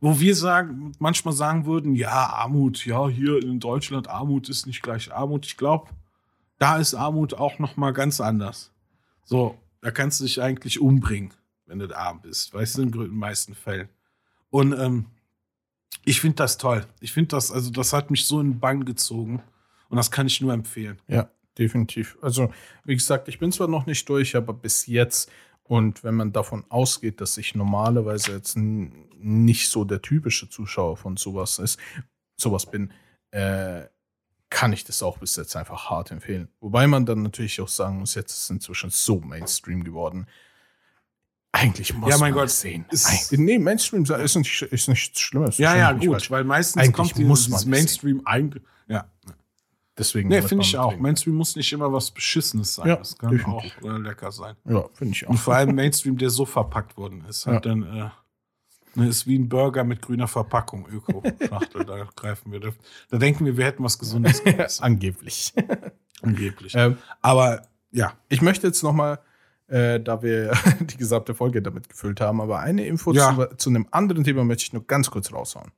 wo wir sagen, manchmal sagen würden, ja, Armut, ja, hier in Deutschland, Armut ist nicht gleich Armut. Ich glaube, da ist Armut auch noch mal ganz anders. So, da kannst du dich eigentlich umbringen, wenn du arm bist, weißt du, in den meisten Fällen. Und ähm, ich finde das toll. Ich finde das, also das hat mich so in den Bann gezogen und das kann ich nur empfehlen. Ja, definitiv. Also, wie gesagt, ich bin zwar noch nicht durch, aber bis jetzt. Und wenn man davon ausgeht, dass ich normalerweise jetzt nicht so der typische Zuschauer von sowas ist, sowas bin, äh, kann ich das auch bis jetzt einfach hart empfehlen. Wobei man dann natürlich auch sagen muss, jetzt ist es inzwischen so Mainstream geworden. Eigentlich muss Ja, mein man Gott, es sehen. ist- nee, Mainstream ist, nicht, ist nichts Schlimmes. Ja, ja, gut, falsch. weil meistens Eigentlich kommt muss dieses man das Mainstream ein. Ja, Deswegen nee, finde man ich auch. trinken. Mainstream muss nicht immer was Beschissenes sein. Ja, das kann definitiv. auch äh, lecker sein. Ja, finde ich Und auch. vor allem Mainstream, der so verpackt worden ist, hat Ja. dann äh, ne, ist wie ein Burger mit grüner Verpackung, Öko-Schachtel. da greifen wir. Da, da denken wir, wir hätten was Gesundes. Angeblich. Angeblich. ähm, Aber ja, Ich möchte jetzt noch mal, äh, da wir die gesamte Folge damit gefüllt haben, aber eine Info Ja. zu, zu einem anderen Thema möchte ich nur ganz kurz raushauen.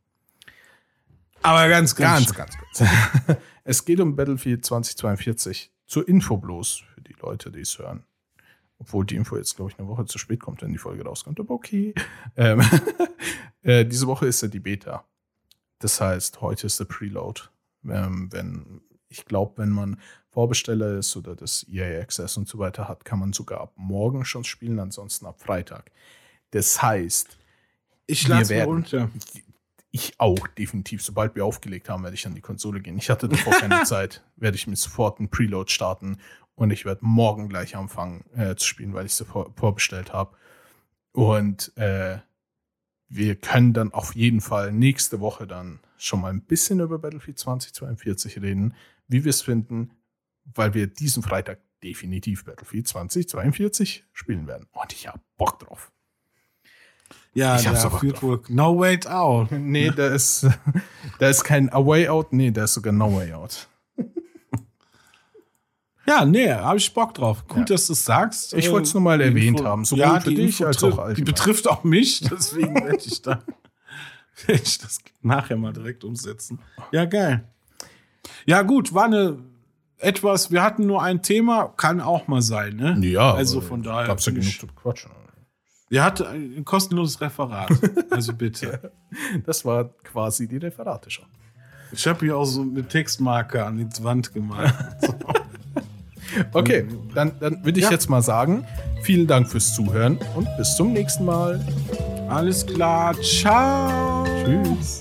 aber ganz, Ganz, ganz kurz. es geht um Battlefield 2042. Zur Info bloß für die Leute, die es hören. Obwohl die Info jetzt, glaube ich, eine Woche zu spät kommt, wenn die Folge rauskommt. Aber okay. Ähm, äh, diese Woche ist ja die Beta. Das heißt, heute ist der Preload. Ähm, wenn, ich glaube, wenn man Vorbesteller ist oder das EA Access und so weiter hat, kann man sogar ab morgen schon spielen, ansonsten ab Freitag. Das heißt, Ich lasse mir runter. ich auch definitiv. Sobald wir aufgelegt haben, werde ich an die Konsole gehen. Ich hatte davor keine Zeit. Werde ich mir sofort einen Preload starten und ich werde morgen gleich anfangen äh, zu spielen, weil ich sie vor, vorbestellt habe. Und äh, wir können dann auf jeden Fall nächste Woche dann schon mal ein bisschen über Battlefield 2042 reden, wie wir es finden, weil wir diesen Freitag definitiv Battlefield 2042 spielen werden. Und ich habe Bock drauf. Ja, Ich hab's da führt drauf. wohl No Wait Out. Nee, da ist, da ist kein A Way Out. Nee, da ist sogar No Way Out. Ja, nee, habe ich Bock drauf. Gut, Ja. dass du es sagst. Ich wollte es nur mal die erwähnt Info- haben, sowohl ja, für die dich Info als auch Die allgemein. betrifft auch mich, deswegen werde ich da werde ich das nachher mal direkt umsetzen. Ja, geil. Ja, gut, war eine etwas, wir hatten nur ein Thema, kann auch mal sein, ne? Ja, also von daher. Gab's ja genug zu quatschen. Der hatte ein kostenloses Referat. Also bitte. Das war quasi die Referate schon. Ich habe hier auch so mit Textmarker an die Wand gemalt. So. Okay, dann, dann würde ich Ja. jetzt mal sagen, vielen Dank fürs Zuhören und bis zum nächsten Mal. Alles klar. Ciao. Tschüss.